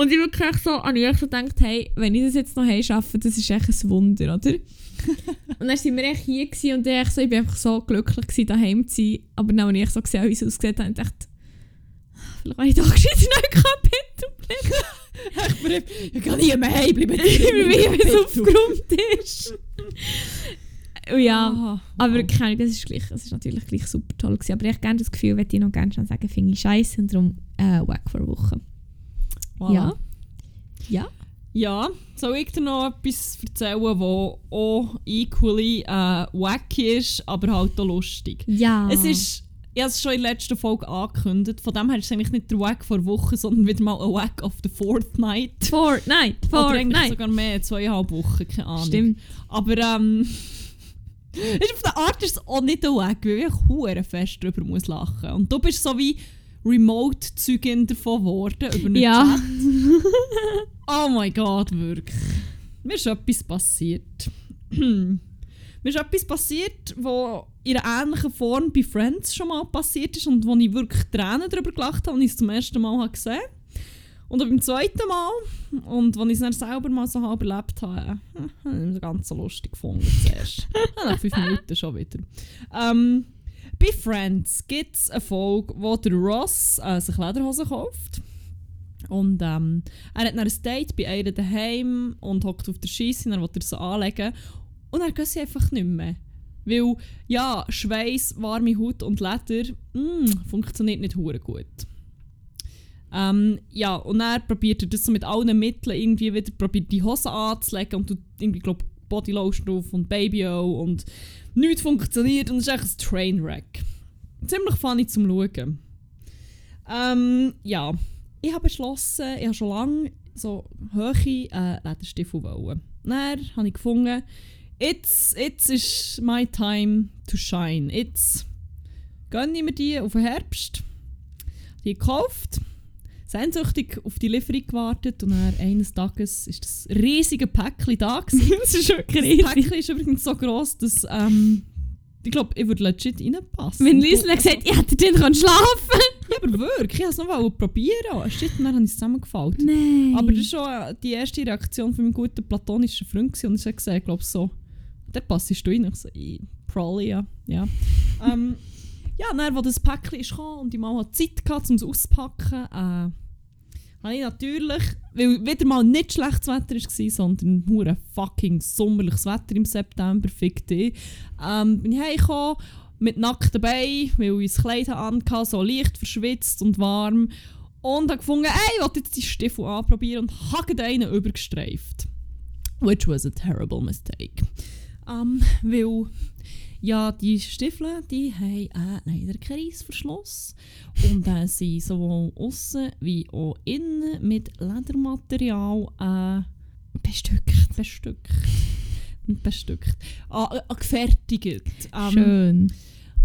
Und ich wirklich so, habe ich echt so gedacht, hey, wenn ich das jetzt noch heim schaffe, das ist echt ein Wunder, oder? (laughs) und dann sind wir echt hier gewesen und ich, so, ich bin einfach so glücklich gewesen, daheim zu sein. Aber dann, als ich so gesehen habe, wie es aussieht, habe ich gedacht, ah, vielleicht habe ich doch gescheit noch Kapitel bleiben. Ich bin, ich kann nie mehr heimbleiben. (laughs) wie es aufgeräumt ist. Und ja. Ah, Aber keine das ist, gleich, das ist natürlich gleich super toll gewesen. Aber ich habe gerne das Gefühl, würde ich noch gerne schon sagen, finde ich scheiße und darum äh, weg vor Woche. Voilà. Ja. Ja. Ja, soll ich dir noch etwas erzählen, das auch equally äh, wacky ist, aber halt auch lustig? Ja. Es ist, ich habe es schon in der letzten Folge angekündigt, von dem her ist es eigentlich nicht der Wack vor Woche, sondern wieder mal ein Wack of the Fourth Night. Fortnite. Oder eigentlich Fortnite. sogar mehr, zweieinhalb Wochen, keine Ahnung. Stimmt. Aber ähm, (laughs) ist auf der Art ist es auch nicht ein Wack, weil ich hure fest darüber muss lachen. Und du bist so wie Remote-Zeugin davon geworden, über einen Ja. Chat. (laughs) Oh mein Gott, wirklich. mir ist etwas passiert. (clears throat) mir ist etwas passiert, was in einer ähnlichen Form bei Friends schon mal passiert ist und wo ich wirklich Tränen darüber gelacht habe, als ich es zum ersten Mal habe gesehen Und auch beim zweiten Mal, und als ich es dann selber mal so halb erlebt habe, (laughs) habe ich es ganz so lustig gefunden zuerst. Nach fünf Minuten schon wieder. Ähm, bei Friends gibt es eine Folge, wo der Ross äh, sich Lederhosen kauft. Und ähm, er hat dann ein Date bei einer daheim und hockt auf der Scheisse und er will er so anlegen. Und dann geht sie einfach nicht mehr. Weil, ja, Schweiß, warme Haut und Leder mm, funktioniert nicht hure gut. Ähm, ja, und dann probiert er das so mit allen Mitteln irgendwie wieder probiert die Hose anzulegen und tut irgendwie, glaub, Bodylotion drauf und Baby auch und nichts funktioniert und es ist echt ein Trainwreck. Ziemlich funny zum Schauen. Ähm, ja, ich habe beschlossen, ich habe schon lange so hohe äh, Lederstiefel wollen. Dann habe ich gefunden, jetzt, jetzt ist my time to shine. Jetzt gönne ich mir die auf den Herbst. Die gekauft, sehnsüchtig auf die Lieferung gewartet und dann eines Tages ist das riesige Päckchen da gewesen. (laughs) das ist wirklich Das. Päckchen ist übrigens so gross, dass ähm, ich glaube, ich würde legit reinpassen. Wenn Liesel hat gesagt, ich hätte drin können schlafen (laughs) Ja, aber wirklich, ich wollte es noch probieren. Shit, und dann habe ich es zusammengefaltet. Nein. Aber das war schon äh, die erste Reaktion von meinem guten platonischen Freund. gewesen. Und ich habe gesagt, glaube so, der passst du rein. Ich so, «I- probably, ja. Ja, ähm, ja dann, als das Päckchen ist gekommen und ich mal Zeit hatte, um es auszupacken, äh, habe ich natürlich, weil wieder mal nicht schlechtes Wetter war, sondern nur ein fucking sommerliches Wetter im September, fick dich, ähm, bin ich heimgekommen mit nackten Beinen, weil ich das Kleid hatte, so leicht verschwitzt und warm. Und habe gefunden, ey, ich will jetzt die Stiefel anprobieren und habe einen übergestreift. Which was a terrible mistake. Ähm, weil, ja, die Stiefel, die haben äh, leider keinen Reissverschluss. Und äh, sind sowohl außen wie auch innen mit Ledermaterial äh, bestückt. Bestückt. Nicht bestückt. Ah, äh, gefertigt. Ähm, Schön.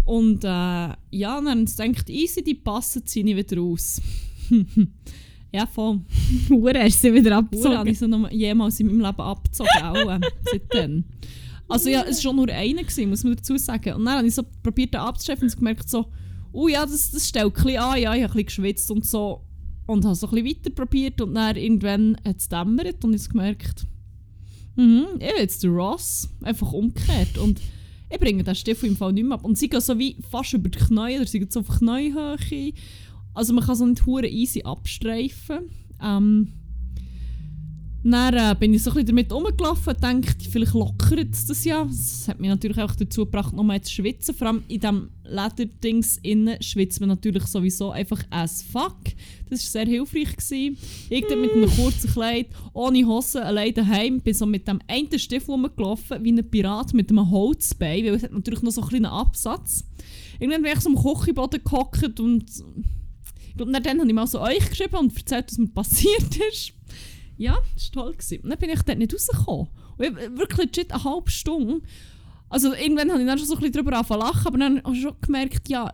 und äh, ja, dann sie gedacht, easy, die passen, ziehe ich wieder aus. (laughs) ja, voll. (laughs) Hure hast sie wieder Hure habe abgezogen. ich sie noch jemals in meinem Leben abgezogen, auch äh, seitdem. Also ja, es war schon nur einer, gewesen, muss man dazu sagen. Und dann habe ich so probiert, den abzustreifen und gemerkt, so, oh ja, das, das stellt ein bisschen an, ja, ich habe ein bisschen geschwitzt und so. Und habe so ein bisschen weiter probiert und dann irgendwann hat es dämmert und ich gemerkt, mhm, ich bin jetzt der Ross, einfach umgekehrt. Und ich bringe den Stiefel im Fall nicht mehr ab. Und sie gehen so wie fast über die Knie, oder sie gehen so auf Kniehöhe. Also man kann so nicht hure easy abstreifen. Ähm, dann äh, bin ich so ein bisschen damit rumgelaufen und dachte, vielleicht lockert es das ja. Das hat mich natürlich auch dazu gebracht, noch mal zu schwitzen. Vor allem in diesem Lederdings innen schwitzt man natürlich sowieso einfach as fuck. Das war sehr hilfreich. Gewesen. Ich dort mit einem kurzen Kleid, ohne Hose, allein daheim, bin so mit dem einen Stiefel rumgelaufen, wie ein Pirat mit einem Holzbein, weil es hat natürlich noch so einen kleinen Absatz. Irgendwann bin ich so am Kochboden gehockt und ich dann habe ich mal so euch geschrieben und erzählt, was mir (laughs) passiert ist. Ja, das war toll. Gewesen. Und dann bin ich dort nicht rausgekommen. Und ich, hab wirklich legit eine halbe Stunde. Also irgendwann habe ich dann schon so ein bisschen darüber angefangen lachen, aber dann habe ich schon gemerkt, ja,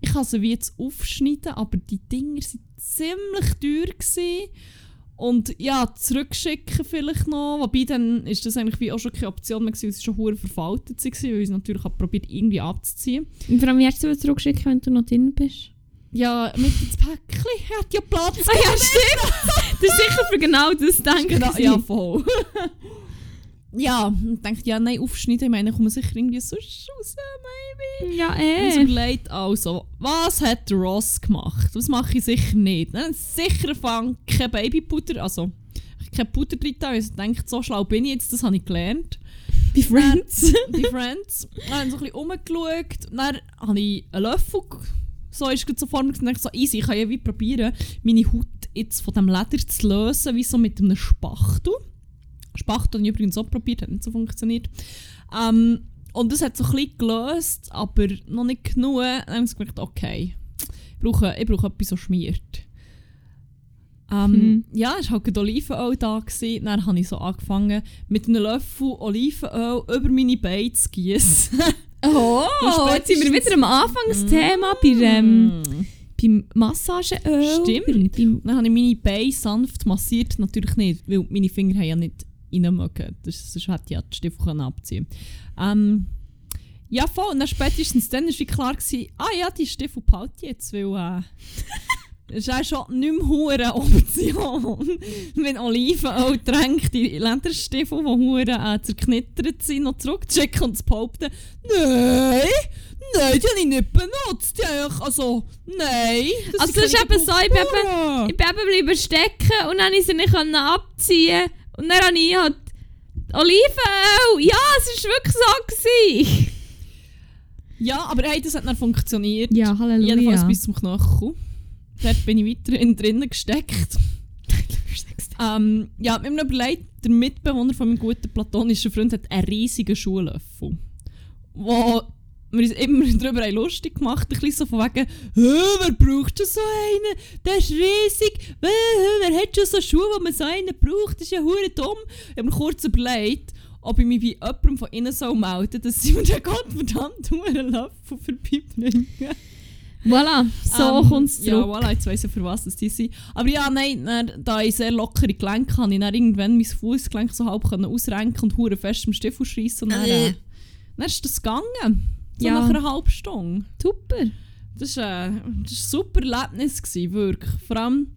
ich kann sie wie jetzt aufschneiden, aber die Dinger waren ziemlich teuer. Gewesen. Und ja, zurückschicken vielleicht noch. Wobei dann ist das eigentlich wie auch schon keine Option mehr gewesen, weil sie schon hure verfaltet waren, weil ich es natürlich habe probiert irgendwie abzuziehen. Und vor allem, wie hast du sie zurückschicken, wenn du noch drin bist? Ja, mit ins Päckchen hat ja Platz. Ah ja, stimmt! (laughs) das ist sicher für genau das denken. Genau, ja, voll. (laughs) ja, und denkt, ja, nein, aufschneiden, ich meine, kommen sicher irgendwie sonst raus, maybe. Ja, Und ich eh. überlegt also, was hat Ross gemacht? Das mache ich sicher nicht. Dann sicher fang kein Babypuder, also kein Puder drin. da. Ich denke, so schlau bin ich jetzt, das habe ich gelernt. Bei Friends. Bei Friends. Dann habe ich so ein bisschen rumgeschaut. Dann habe ich einen Löffel. So ist es so vor mir und dachte so, easy, ich kann ja wie probieren, meine Haut jetzt von dem Leder zu lösen, wie so mit einem Spachtel. Spachtel habe ich übrigens auch probiert, hat nicht so funktioniert. Ähm, und das hat so ein bisschen gelöst, aber noch nicht genug. Dann habe ich gemerkt, okay, ich brauche, ich brauche etwas, so schmiert. Ähm, Hm. Ja, es war halt Olivenöl da. Gewesen. Dann habe ich so angefangen, mit einem Löffel Olivenöl über meine Beine zu gießen. (laughs) Oh, jetzt sind wir wieder am Anfangsthema bei, ähm, beim Massageöl. Stimmt. Beim, Dann habe ich meine Beine sanft massiert, natürlich nicht, weil meine Finger haben ja nicht reinmögen. Das, sonst hätte ich ja die Stiefel abziehen ähm, Ja, voll. Und dann spätestens dann war klar, gewesen, ah ja, die Stiefel behalte jetzt, weil... Äh, (laughs) ist auch schon nicht mehr hure Option. (laughs) Wenn Olivenöl tränkt, die Lederstiefel, die hure äh, zerknittert sind, noch zurückzuschicken und zu behaupten, nein, nein, die habe ich nicht benutzt. Die ich, also, nein. Also sind es ist eben so, ich bin Gebrauchsspuren. Ich bin eben bleiben stecken und dann konnte ich sie nicht abziehen. Und dann habe ich halt Olivenöl. Ja, es war wirklich so. Gewesen. Ja, aber hey, das hat dann funktioniert. Ja, Halleluja. Jedenfalls bis zum Knochen. Dort bin ich weiterhin drinnen gesteckt. Ähm, ja, wir haben mir überlegt, der Mitbewohner von meinem guten platonischen Freund hat einen riesigen Schuhlöffel. Wo wir uns immer (laughs) darüber haben lustig gemacht ein bisschen so von wegen, «Hä, wer braucht schon so einen? Der ist riesig. Hä, Wer hat schon so Schuhe, wo man so einen braucht? Das ist ja hure dumm. Ich habe mir kurz überlegt, ob ich mich bei jemandem von innen so melde, dass sie mir den gottverdammt hohen Löffel (laughs) vorbeibringen. Voilà, so Ähm, kommt es Ja, zurück. voilà, jetzt weiss ich, für was es die sind. Aber ja, nein, dann, da ich sehr lockere Gelenke habe, ich dann irgendwann mein Fußgelenk so halb können ausrenken und hure fest im Stiefel schreissen. Und dann, äh, dann ist das gegangen. So Ja. nach einer halben Stunde. Super. Das war äh, das ein super Erlebnis, gewesen, wirklich. Vor allem,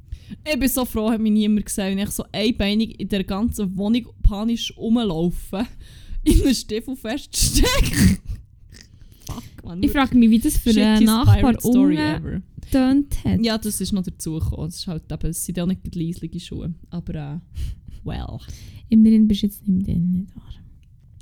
ich bin so froh, hat mich niemand gesehen, wenn ich so einbeinig in der ganzen Wohnung panisch rumlaufe, (laughs) in einen Stiefel feststecke. Man. Ich frage mich, wie das für einen Nachbar unten getönt hat. Ja, das ist noch dazugekommen. Es, ist halt eben, es sind ja auch nicht die leislige Schuhe. Aber äh, well. Immerhin bist du jetzt nicht mehr drin, nicht wahr?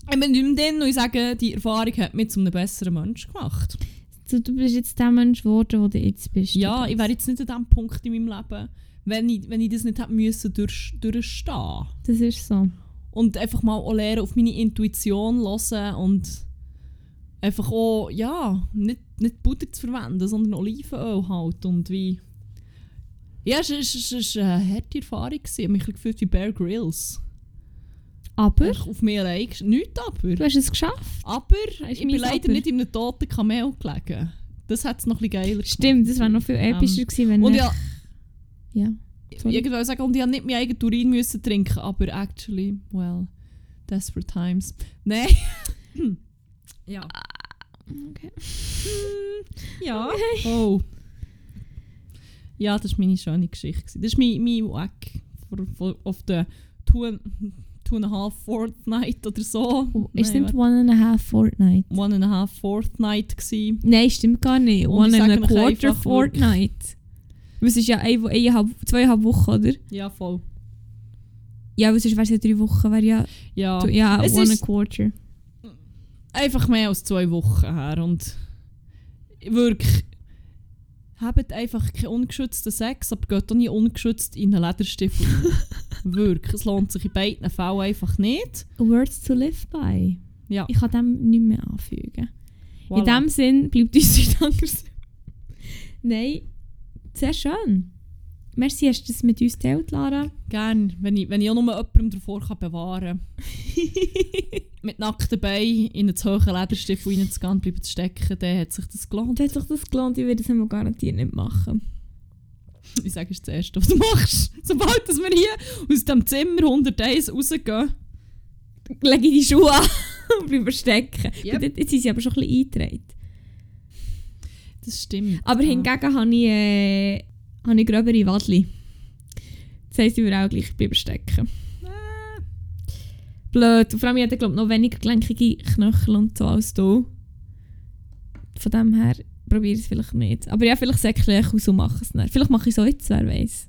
Ich bin nicht mehr drin und ich sage, die Erfahrung hat mich zu einem besseren Mensch gemacht. So, du bist jetzt der Mensch geworden, der du jetzt bist. Ja, ich wäre jetzt nicht an diesem Punkt in meinem Leben, wenn ich, wenn ich das nicht hätte müssen durch, durchstehen Das ist so. Und einfach mal auch lernen, auf meine Intuition hören und einfach auch, ja, nicht, nicht Butter zu verwenden, sondern Olivenöl halt. Und wie... Ja, es war eine harte Erfahrung. Ich habe mich gefühlt wie Bear Grylls. Aber Einfach auf mir allein. Nichts aber. du hast es geschafft. Aber ich bin leider Aber. nicht in einem toten Kamel gelegen. Das hat es noch ein bisschen geiler Stimmt, das wäre noch viel epischer gewesen, wenn gemacht. Und ich- ja, ja. Sorry. ich wollte sagen, und ich habe nicht meinen eigenen Urin müssen trinken, aber actually, well, desperate times. Nein. (laughs) ja. Okay. Ja. Oh. Ja, das war meine schöne Geschichte. Das ist mein, mein Wack auf der two, and- two and a half fortnight oder so. Oh, ist Nein, nicht One and a Half Fortnite? One and a half fortnight gewesen. Nein, stimmt gar nicht. Und ich One and a Quarter Fortnite. Es ist ja ein, eineinhalb, zweieinhalb Wochen, oder? Ja, voll. Ja, aber sonst wäre es ja drei Wochen. Wäre ja, Ja. ja Es One ist- a Quarter. Einfach mehr als zwei Wochen her und wirklich habt einfach keinen ungeschützten Sex, aber geht auch nie ungeschützt in einen Lederstiefel. (laughs) wirklich, es lohnt sich in beiden Fällen einfach nicht. Words to live by. Ja, Ich kann dem nicht mehr anfügen. voilà. In dem Sinn bleibt uns nichts anderes. Nein, sehr schön. Merci, hast du das mit uns geteilt, Lara? Gerne, wenn ich, wenn ich auch nur jemandem davor kann bewahren kann. (laughs) Mit nackten Beinen in einen zu hohen Lederstiefel reinzugehen und bleiben zu stecken, dann hat sich das gelohnt. Das hat sich das gelohnt, ich würde das einmal garantiert nicht machen. (laughs) Ich sage, es ist das Erste, was du machst. Sobald dass wir hier aus dem Zimmer 101 rausgehen, Lege ich die Schuhe an (laughs) und bleibe stecken. Yep. Jetzt- Jetzt sind sie aber schon ein bisschen eingetragen. das stimmt. Aber ja. hingegen habe ich, äh, habe ich gröbere Wadli. Das heisst, ich würde auch gleich bleiben stecken. Ah. Blöd. Und vor allem, ich hätte glaube noch weniger gelenkige Knöchel und so als du. Von dem her probiere ich es vielleicht nicht. Aber ja, vielleicht säckle ich aus und mache es nicht. Vielleicht mache ich es jetzt, wer weiß.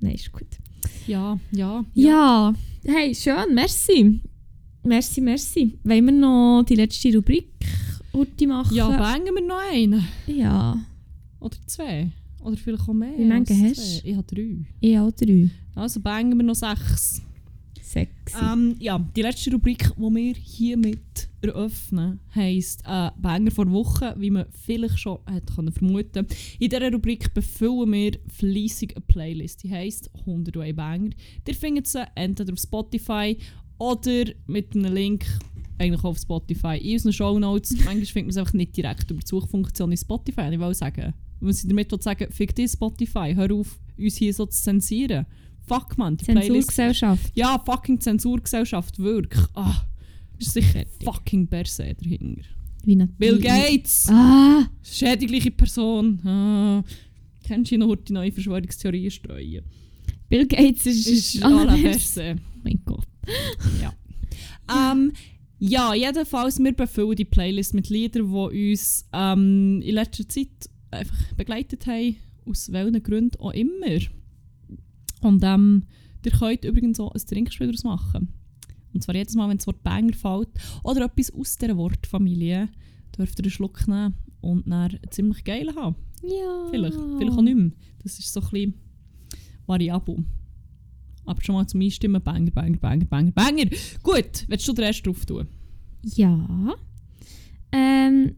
Nein, ist gut. Ja, ja. Ja. hey, schön, merci. Merci, merci. Wollen wir noch die letzte Rubrik heute machen? Ja, bangen wir noch einen. ja. Oder zwei. Oder vielleicht auch mehr. Wie viele hast du? Ich habe drei. Ich auch drei. Also bangen wir noch sechs. Sexy. Ähm, ja, die letzte Rubrik, die wir hiermit eröffnen, heisst äh, Banger vor Woche, wie man vielleicht schon hat können vermuten In dieser Rubrik befüllen wir fleissig eine Playlist. Die heisst 101 Banger. Ihr findet sie entweder auf Spotify oder mit einem Link eigentlich auf Spotify in unseren Shownotes. (laughs) Manchmal findet man es einfach nicht direkt über die Suchfunktion in Spotify. Ich will sagen, was ich damit sagen, fick dich Spotify, hör auf, uns hier so zu zensieren. fuck man, die Playlist. Zensurgesellschaft. Ja, fucking Zensurgesellschaft, wirklich. Ah, ist sicher fucking Berse dahinter. Wie Bill Gates! Ah! Schädigliche Person. Ah. Kennst du noch die neue Verschwörungstheorien streuen? Bill Gates ist, Ist ist à la allererst- Berse. Oh mein Gott. Ähm, ja, jedenfalls, wir befüllen die Playlist mit Liedern, die uns ähm, in letzter Zeit einfach begleitet haben, aus welchen Gründen auch immer. Und ähm, ihr könnt übrigens auch ein Trinkspiel daraus machen. Und zwar jedes Mal, wenn das Wort Banger fällt oder etwas aus dieser Wortfamilie, dürft ihr einen Schluck nehmen und dann einen ziemlich geil haben. Ja. Vielleicht, vielleicht auch nicht mehr. Das ist so ein bisschen variabel. Aber schon mal zum Einstimmen, Banger, Banger, Banger, Banger, Banger. Gut, willst du den Rest drauf tun? Ja. Ähm,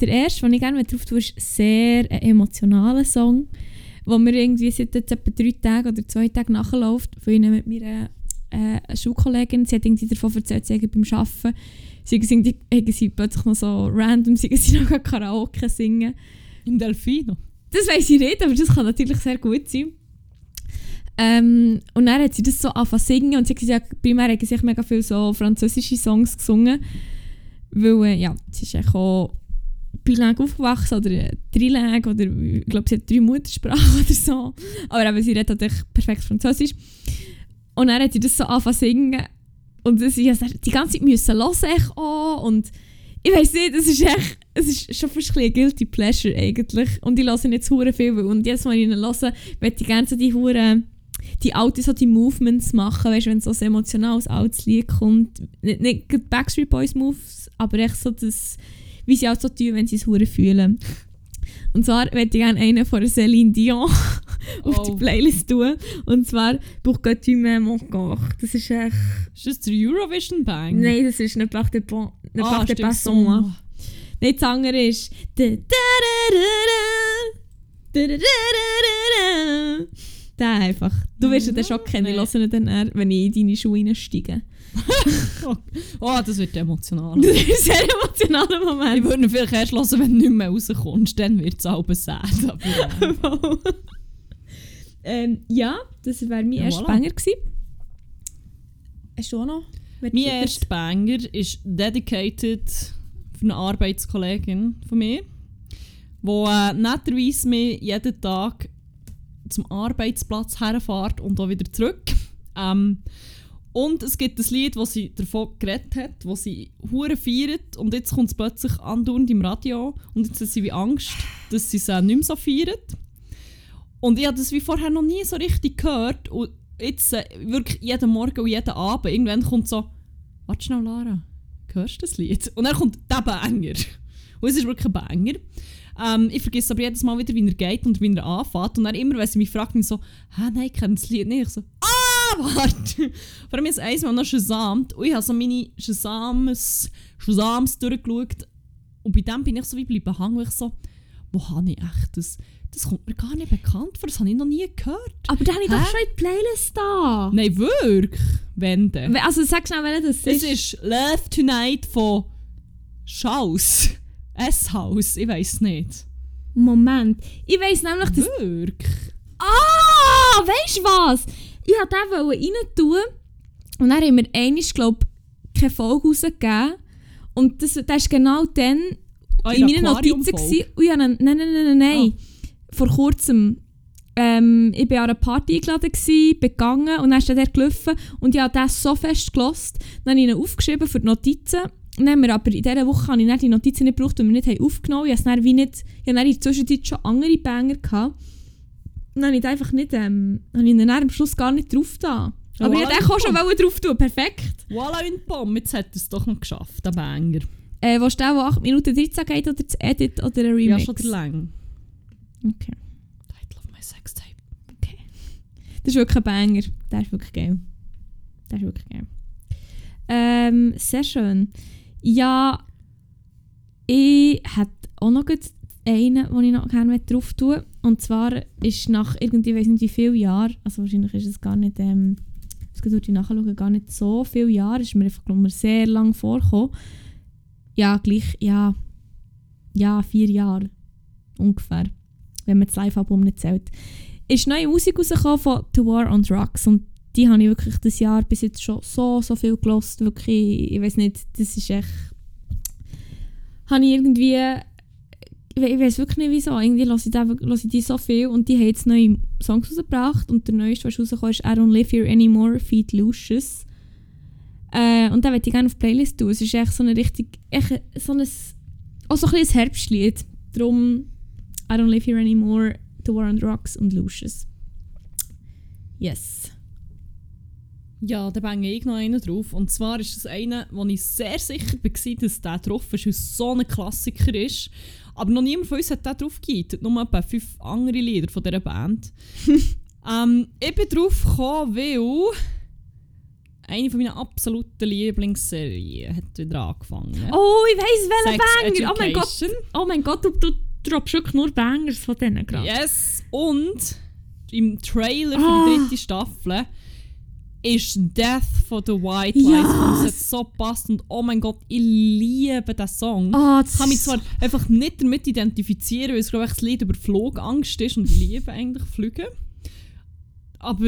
der erste, den ich gerne drauf tue, ist sehr ein emotionaler Song, wo mir irgendwie seit jetzt etwa drei Tagen oder zwei Tagen nachläuft. Von ihnen mit meiner äh, Schulkollegin, sie hat irgendwie davon erzählt, sie beim Arbeiten, sie, sie plötzlich noch so random, sie, (laughs) sie noch Karaoke singen. Im Delfino. Das weiß ich nicht, aber das kann natürlich sehr gut sein. Ähm, und dann hat sie das so angefangen zu singen und sie hat gesagt, primär hat sie mega viele so französische Songs gesungen. Weil, äh, ja, sie ist auch bilingue aufgewachsen oder äh, trilingue oder ich glaube, sie hat drei Muttersprachen oder so. Aber eben, sie redet natürlich perfekt Französisch. Und dann hat sie das so angefangen zu singen und das, ich musste die ganze Zeit müssen hören ich auch und ich weiß nicht, es ist echt, es ist schon fast ein ein guilty pleasure eigentlich. Und ich höre nicht zu viel, und jedes Mal, wenn ich ihn höre, möchte ich gerne so die Hure die alten so die Movements machen, weißt du, wenn so ein emotionales altes Lied kommt. Nicht, nicht Backstreet Boys Moves, aber echt so das, wie sie auch so tun, wenn sie es hure fühlen. Und zwar möchte ich gerne einen von Céline Dion (laughs) auf oh. die Playlist tun. Und zwar Pourquoi tu m'aimes encore. Das ist echt... Ist das der Eurovision Bang? Nein, das ist nicht Bach de, bon, ne ah, de Passon. Nein, das andere ist... Der einfach. Du wirst ihn dann schon kennen, ich höre ihn dann, wenn ich in deine Schuhe reinsteige. (laughs) Oh, das wird emotional. Das ist ein sehr emotionaler Ich Moment. würde ihn vielleicht erst hören, wenn du nicht mehr rauskommst. Dann wird es halb sad. Aber, äh, (laughs) ähm, ja, das wäre mein Ja, erster voilà. Banger gewesen. Hast du auch noch? Mein erster Banger ist dedicated für eine Arbeitskollegin von mir, die äh, netterweise mich jeden Tag zum Arbeitsplatz herfährt und auch wieder zurück. Ähm, und es gibt ein Lied, das sie davon geredet hat, das sie hure feiert und jetzt kommt es plötzlich andauernd im Radio und jetzt hat sie wie Angst, dass sie es äh, nicht mehr so feiert. Und ich habe das wie vorher noch nie so richtig gehört und jetzt äh, wirklich jeden Morgen und jeden Abend irgendwann kommt so «Warte schnell, Lara, hörst du das Lied?» Und dann kommt der Banger. Und es ist wirklich ein Banger. Ähm, ich vergesse aber jedes Mal wieder, wie er geht und wie er anfängt. Und dann immer, wenn sie mich fragt, so «Hä, nein, ich kenne das Lied nicht.» Ich so «Ah, warte!» Vor allem jetzt einmal noch Shazamt und ich habe so meine Shazams, Shazams durchgeschaut und bei dem bin ich so wie bleiben hängen, ich so «Wo habe ich echt das?» Das kommt mir gar nicht bekannt vor, das habe ich noch nie gehört. Aber da habe ich doch Hä? schon in die Playlist da. Nein, wirklich? Wenn denn? Also sag schnell, welcher das Es ist. ist Love Tonight von Schaus. S-Haus, ich weiß nicht. Moment. Ich weiss nämlich, dass Wirklich? Ah, weißt du was? Ich wollte den rein tun und dann haben wir einmal, glaube ich, keine Folge rausgegeben. Und das, das ist genau dann Ah, in meinen Notizen. Gewesen. Und ich habe, einen- nein, nein, nein, nein, nein. Vor kurzem. Ähm, ich war an einer Party eingeladen, gewesen, bin gegangen und dann ist er gelaufen und ich habe das so fest gelost. Dann habe ich ihn aufgeschrieben für die Notizen. Dann wir aber in dieser Woche habe ich die Notizen nicht gebraucht, weil wir nicht haben aufgenommen haben. Ich habe dann wie nicht, ich habe dann in der Zwischenzeit schon andere Banger gehabt. Dann habe ich den einfach nicht, ähm, habe ich ihn dann am Schluss gar nicht drauf da. Ja, Aber ich voilà, hätte auch schon drauf tun, perfekt. Voilà une Pomme, jetzt hat er es doch noch geschafft, der Banger. Äh, wo der, wo 8 Minuten 13 geht oder das Edit oder ein Ja, Remix? schon der Lang. Okay. Title of my Sextape. Das ist wirklich ein Banger. Der ist wirklich geil. Der ist wirklich geil. Ähm, sehr schön. Ja, ich hätte auch noch einen, den ich noch gerne drauf tun möchte. Und zwar ist nach irgendwie, ich weiß nicht wie viele Jahren, also wahrscheinlich ist es gar nicht, ähm, das durch die nachschauen, gar nicht so viele Jahre, ist mir einfach glaub, mir sehr lang vorgekommen. Ja, gleich, ja, ja, vier Jahre ungefähr, wenn man das Live-Album nicht zählt. ist neue Musik rausgekommen von The War on Drugs und die habe ich wirklich das Jahr bis jetzt schon so, so viel gelost. Wirklich, ich weiß nicht, das ist echt... Habe ich irgendwie... Ich, ich weiß wirklich nicht wieso. Irgendwie höre ich, ich die so viel und die haben jetzt neue Songs rausgebracht und der neueste, was rausgekommen ist I Don't Live Here Anymore, Feed Lucius. Äh, und den möchte ich gerne auf die Playlist tun. Es ist echt so eine richtig... Echt so ein, auch so ein bisschen Herbstlied. Darum I Don't Live Here Anymore, The War on Drugs und Lucius. Yes. Ja, da bänge ich noch einen drauf. Und zwar ist das einer, wo ich sehr sicher war, dass der drauf ist, weil es so ein Klassiker ist. Aber noch niemand von uns hat den drauf gegeben. Nur etwa fünf andere Lieder von dieser Band. (laughs) ähm, ich bin drauf gekommen, weil eine von meinen absoluten Lieblingsserien hat wieder angefangen. Oh, ich weiss, welcher Banger! Oh mein Gott! Oh mein Gott, du, du droppst wirklich nur Bangers von denen gerade. Yes! Und im Trailer für Ah. die dritte Staffel ist Death von The White Yes. Lies. Und es hat so passt und oh mein Gott, ich liebe diesen Song. Oh, Ich kann mich zwar einfach nicht damit identifizieren, weil es glaube ich das Lied über Flugangst ist und ich liebe eigentlich Flüge. Aber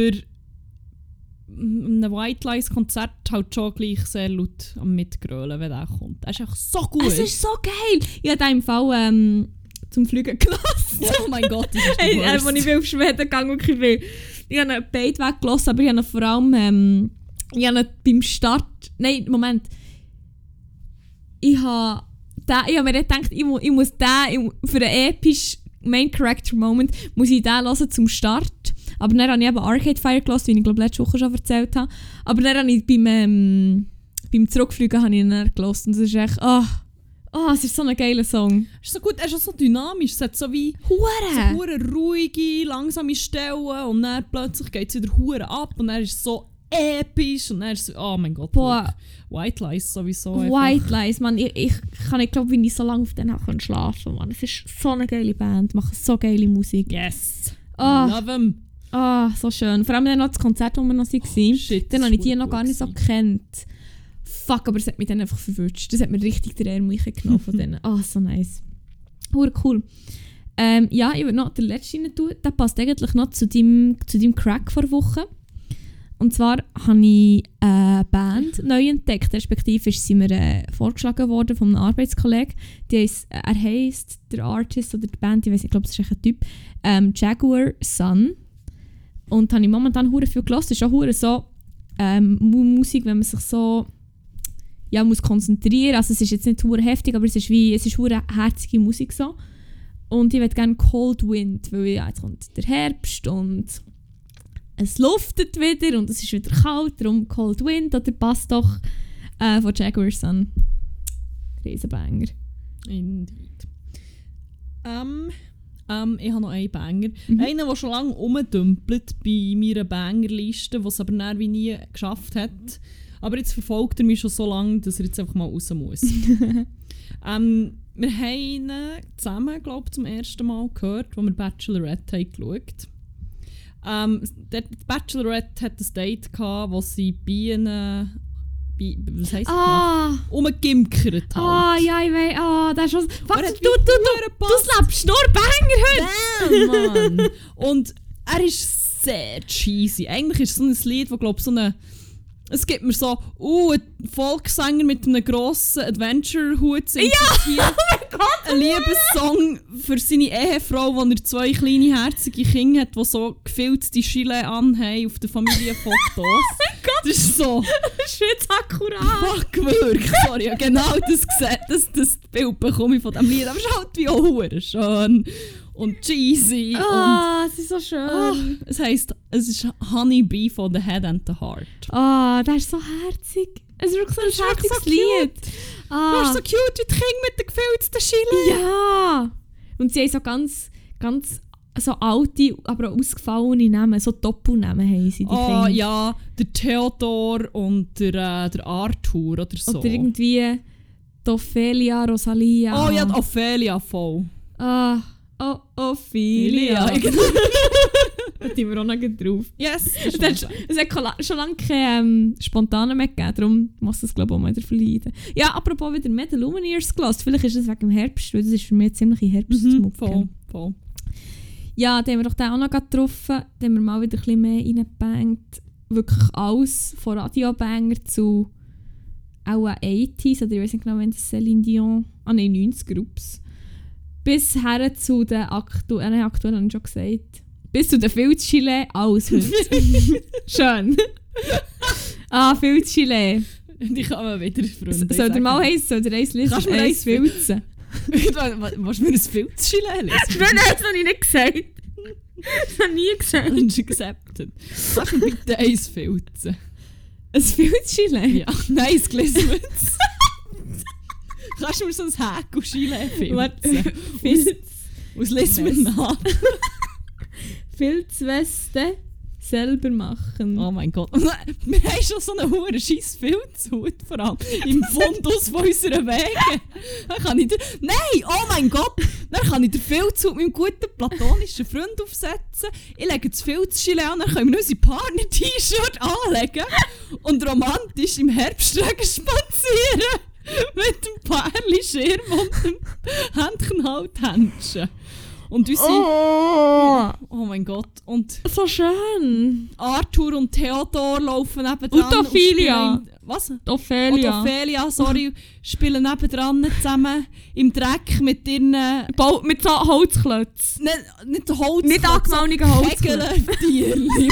ein White Lies Konzert halt schon gleich sehr laut am Mitgrölen, wenn der kommt. Er ist einfach so gut. Es ist so geil! Ich habe im Fall ähm, zum Fliegen (laughs) gelassen. oh mein Gott, das ist Hey, der äh, Worst. als ich will auf Schweden gegangen viel. Ich habe ihn beide weggelassen, aber ich habe ihn vor allem ähm, ich habe ihn beim Start... Nein, Moment. Ich habe, den, ich habe mir gedacht, ich, mu, ich muss den ich, für einen epischen Main Character Moment muss ich den hören zum Start. Aber dann habe ich eben Arcade Fire gelassen, wie ich glaube letzte Woche schon erzählt habe. Aber dann habe ich beim, ähm, beim Zurückfliegen habe ich ihn gelassen. Und es ist echt... Ah, oh, es ist so ein geiler Song. Es ist so gut, er ist auch so dynamisch. Es hat so wie so Hure! hure ruhige, langsame Stellen und dann plötzlich geht es wieder hure ab und er ist so episch und er ist so, oh mein Gott. Boah. White Lies sowieso einfach. White Lies, man, ich, ich kann nicht glauben, wie ich so lange auf den kann schlafen kann. Es ist so eine geile Band, machen so geile Musik. Yes. Ah. Love him. Ah, so schön. Vor allem dann noch das Konzert, wo wir noch waren. Oh, shit, dann habe ich die noch gar nicht so gekannt. Fuck, aber es hat mich dann einfach verwünscht. Das hat mir richtig den Ärmel genommen von denen. (laughs) Ah, so nice. Hure cool. Ähm, ja, ich würde noch den letzten rein tun. Der passt eigentlich noch zu deinem, zu deinem Crack vor Woche. Und zwar habe ich eine Band (laughs) neu entdeckt, respektive ist sie mir äh, vorgeschlagen worden von einem Arbeitskollegen. Die heisst, äh, er heisst, der Artist oder die Band, ich weiß nicht, ich glaube, das ist ein Typ, ähm, Jaguar Sun. Und habe ich momentan hure viel gehört. Es ist auch hure so ähm, Mu- Musik, wenn man sich so ja, muss konzentrieren. Also es ist jetzt nicht hure heftig, aber es ist wie es ist hure herzige Musik so. Und ich würde gerne Cold Wind, weil ja, jetzt kommt der Herbst und es luftet wieder und es ist wieder kalt, darum Cold Wind oder passt doch äh, von Jaguar Sun. Riesenbanger. Indeed. Ähm, ähm, ich habe noch einen Banger. Mhm. Einen, der schon lange rumdümpelt bei meiner Bangerliste, was aber dann wie nie geschafft hat. Aber jetzt verfolgt er mich schon so lange, dass er jetzt einfach mal raus muss. (laughs) ähm, wir haben ihn zusammen, glaube ich, zum ersten Mal gehört, als wir Bachelorette haben geschaut ähm, der Bachelorette hat ein Date gehabt, wo sie Bienen... Bi was heisst das? Ah! Umgimkert haben. Ah, ja, ich weiß. Ah, das ist. Fuck, Er du, du, du, du, du slappst nur Banger heute! Damn, Mann! (laughs) Und er ist sehr cheesy. Eigentlich ist es so ein Lied, das glaube so eine. Es gibt mir so, uh, ein Volkssänger mit einem grossen Adventure-Hut singt (laughs) hier Oh ein Liebessong für seine Ehefrau, wo er zwei kleine herzige Kinder hat, die so gefilzte Gilet anhaben auf den Familienfotos. (laughs) Das ist so, (laughs) Das ist jetzt akkurat! fuck, wirklich, sorry, ja, genau das gesehen, das, das Bild bekomme ich von diesem Lied, aber es ist halt wie auch schön und cheesy und Ah, es ist so schön. Ah, es heisst, es ist Honey Bee von The Head and the Heart. Ah, das ist so herzig. Es ist wirklich so ein ist herziges so Lied. Du Ah, bist so cute wie die Kinder mit den gefilzten Schillen. ja. Und sie haben so ganz, ganz so alte, aber auch ausgefallene Namen, so Doppelnamen haben sie, die Oh Kinder. ja, der Theodor und der, äh, der Arthur oder so. Oder irgendwie Ophelia, Rosalia. oh ja, die Ophelia voll. Ah, oh, Ophelia. Genau. (laughs) sind wir auch noch drauf. Yes. (laughs) Es hat, schon- es hat kola- schon lange keine ähm, Spontanen mehr gegeben, darum muss das glaube ich auch mal wieder verleiden. Ja, apropos wieder The Lumineers gelassen. Vielleicht ist es wegen dem Herbst, weil das ist für mich eine ziemliche mhm, Herbstmucke. voll, voll. Ja, da haben wir doch den auch noch getroffen. Da haben wir mal wieder ein bisschen mehr reingebangt. Wirklich alles von Radiobanger zu auch 80s, oder ich weiß nicht genau, wenn das Céline Dion, ah nein, 90 Groups. Bis her zu den aktuellen, nein, aktuell habe ich schon gesagt. Bis zu den Filzchile, alles heute. (laughs) Schön. ah, Filzchile. Die kann man wieder, Freunde. Soll der mal eins, soll der eins lesen? Kannst du mir eins filzen? (laughs) Willst du mir ein Filzschile lesen? Nein, das habe ich nicht gesagt. Das habe ich nie gesagt. Mensch, accepted. Sag mir bitte eins filzen. Ein Filzchile? Ja, nein, es gelesen wird. Kannst du mir so ein Häkel-Chile Warte, filzen? (laughs) Filz, Aus lesen wir nach. Filzweste selber machen. Oh mein Gott. (laughs) Wir haben schon so einen hohen scheiß Filzhut, vor allem im (laughs) Fundus von unseren Wegen. Dann kann ich den, Nein, oh mein Gott! Dann kann ich den Filzhut mit meinem guten platonischen Freund aufsetzen. Ich lege das Filzschile an, dann können wir unsere Partner-T-Shirt anlegen und romantisch im Herbstregen spazieren. Mit dem Pärli Schirm und dem Händchen-Halt-Händchen. Und unsere... Oh, Oh mein Gott. Und so schön. Arthur und Theodor laufen nebendran. Und Ophelia. spielen- Was? Und Ophelia. Ophelia, sorry, spielen nebendran zusammen im Dreck mit ihren... Nicht, Bau mit so Holzklötzen. nicht Holz... Nicht angemalten Holzklötzen. Hegeltierli.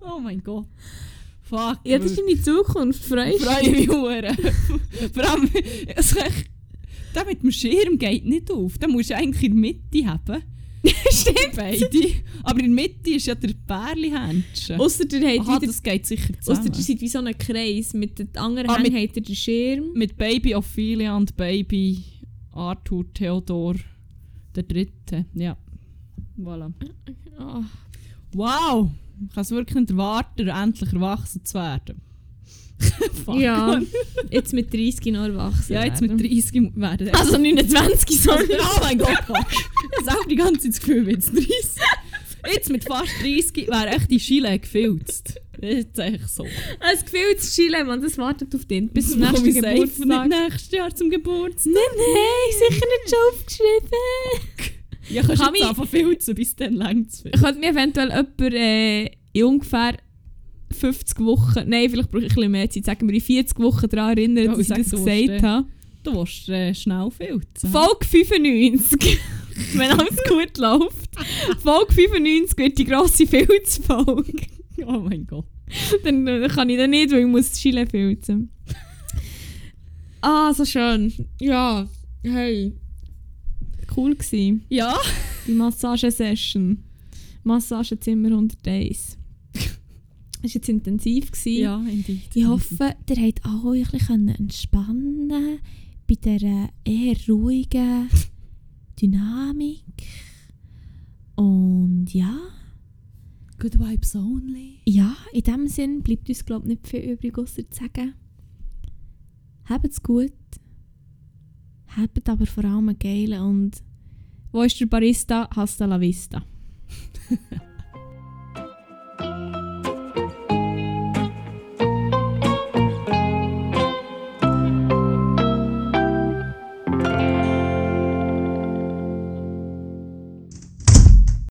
(laughs) oh mein Gott. Fuck. Ja, das ist deine Zukunft, freust Ich freue mich hure. (laughs) Vor allem, echt, der mit dem Schirm geht nicht auf. Den musst du eigentlich in der Mitte haben. (laughs) Stimmt. Beide. Aber in der Mitte ist ja der Bärli-Händchen. Ausser der hat Aha, wieder... das geht sicher Ausser zusammen. der seid wie so ein Kreis. Mit den anderen Ah, Händen hat er den Schirm. Mit Baby Ophelia und Baby Arthur Theodor der Dritte. Ja. Voilà. Oh. Wow! Ich kann es wirklich nicht erwarten, endlich erwachsen zu werden. (laughs) Ja, jetzt mit 30 noch erwachsen Ja, jetzt mit werden. 30 werden. Also 29, sorry. oh mein Gott. Ich habe auch die ganze Zeit das Gefühl, mit 30. Jetzt mit fast 30 wäre echt die Schiele gefilzt. Das ist eigentlich so. Ein gefühltes Chile, man, das wartet auf den. Bis zum nächsten Geburtstag. Nicht nächstes Jahr zum Geburtstag. Nein, nein, sicher nicht schon aufgeschrieben. Ja, kannst Kann jetzt anfangen filzen, bis dann längt es. Könnte mir eventuell jemand äh, in ungefähr 50 Wochen, nein, vielleicht brauche ich ein bisschen mehr Zeit, sagen wir in 40 Wochen daran erinnern, Ja, dass ich das gesagt äh, habe. Du willst äh, schnell filzen. Folge 95. (laughs) Wenn alles gut läuft. Folge 95 wird die grosse Filzfolge. Oh mein Gott. dann äh, kann ich dann nicht, weil ich muss Chile filzen. ah, so schön. Ja, hey. Cool gsi. Ja. Die Massagesession. Massagezimmer 101. Das (laughs) war jetzt intensiv. Gewesen. Ja, indeed. Ich hoffe, ihr habt auch ein bisschen entspannen bei dieser eher ruhigen Dynamik. Und ja, Good vibes only. ja, in dem Sinn bleibt uns glaube ich nicht viel übrig, außer zu sagen, habt's gut, habt aber vor allem einen geilen und wo ist der Barista? Hasta la vista. (laughs)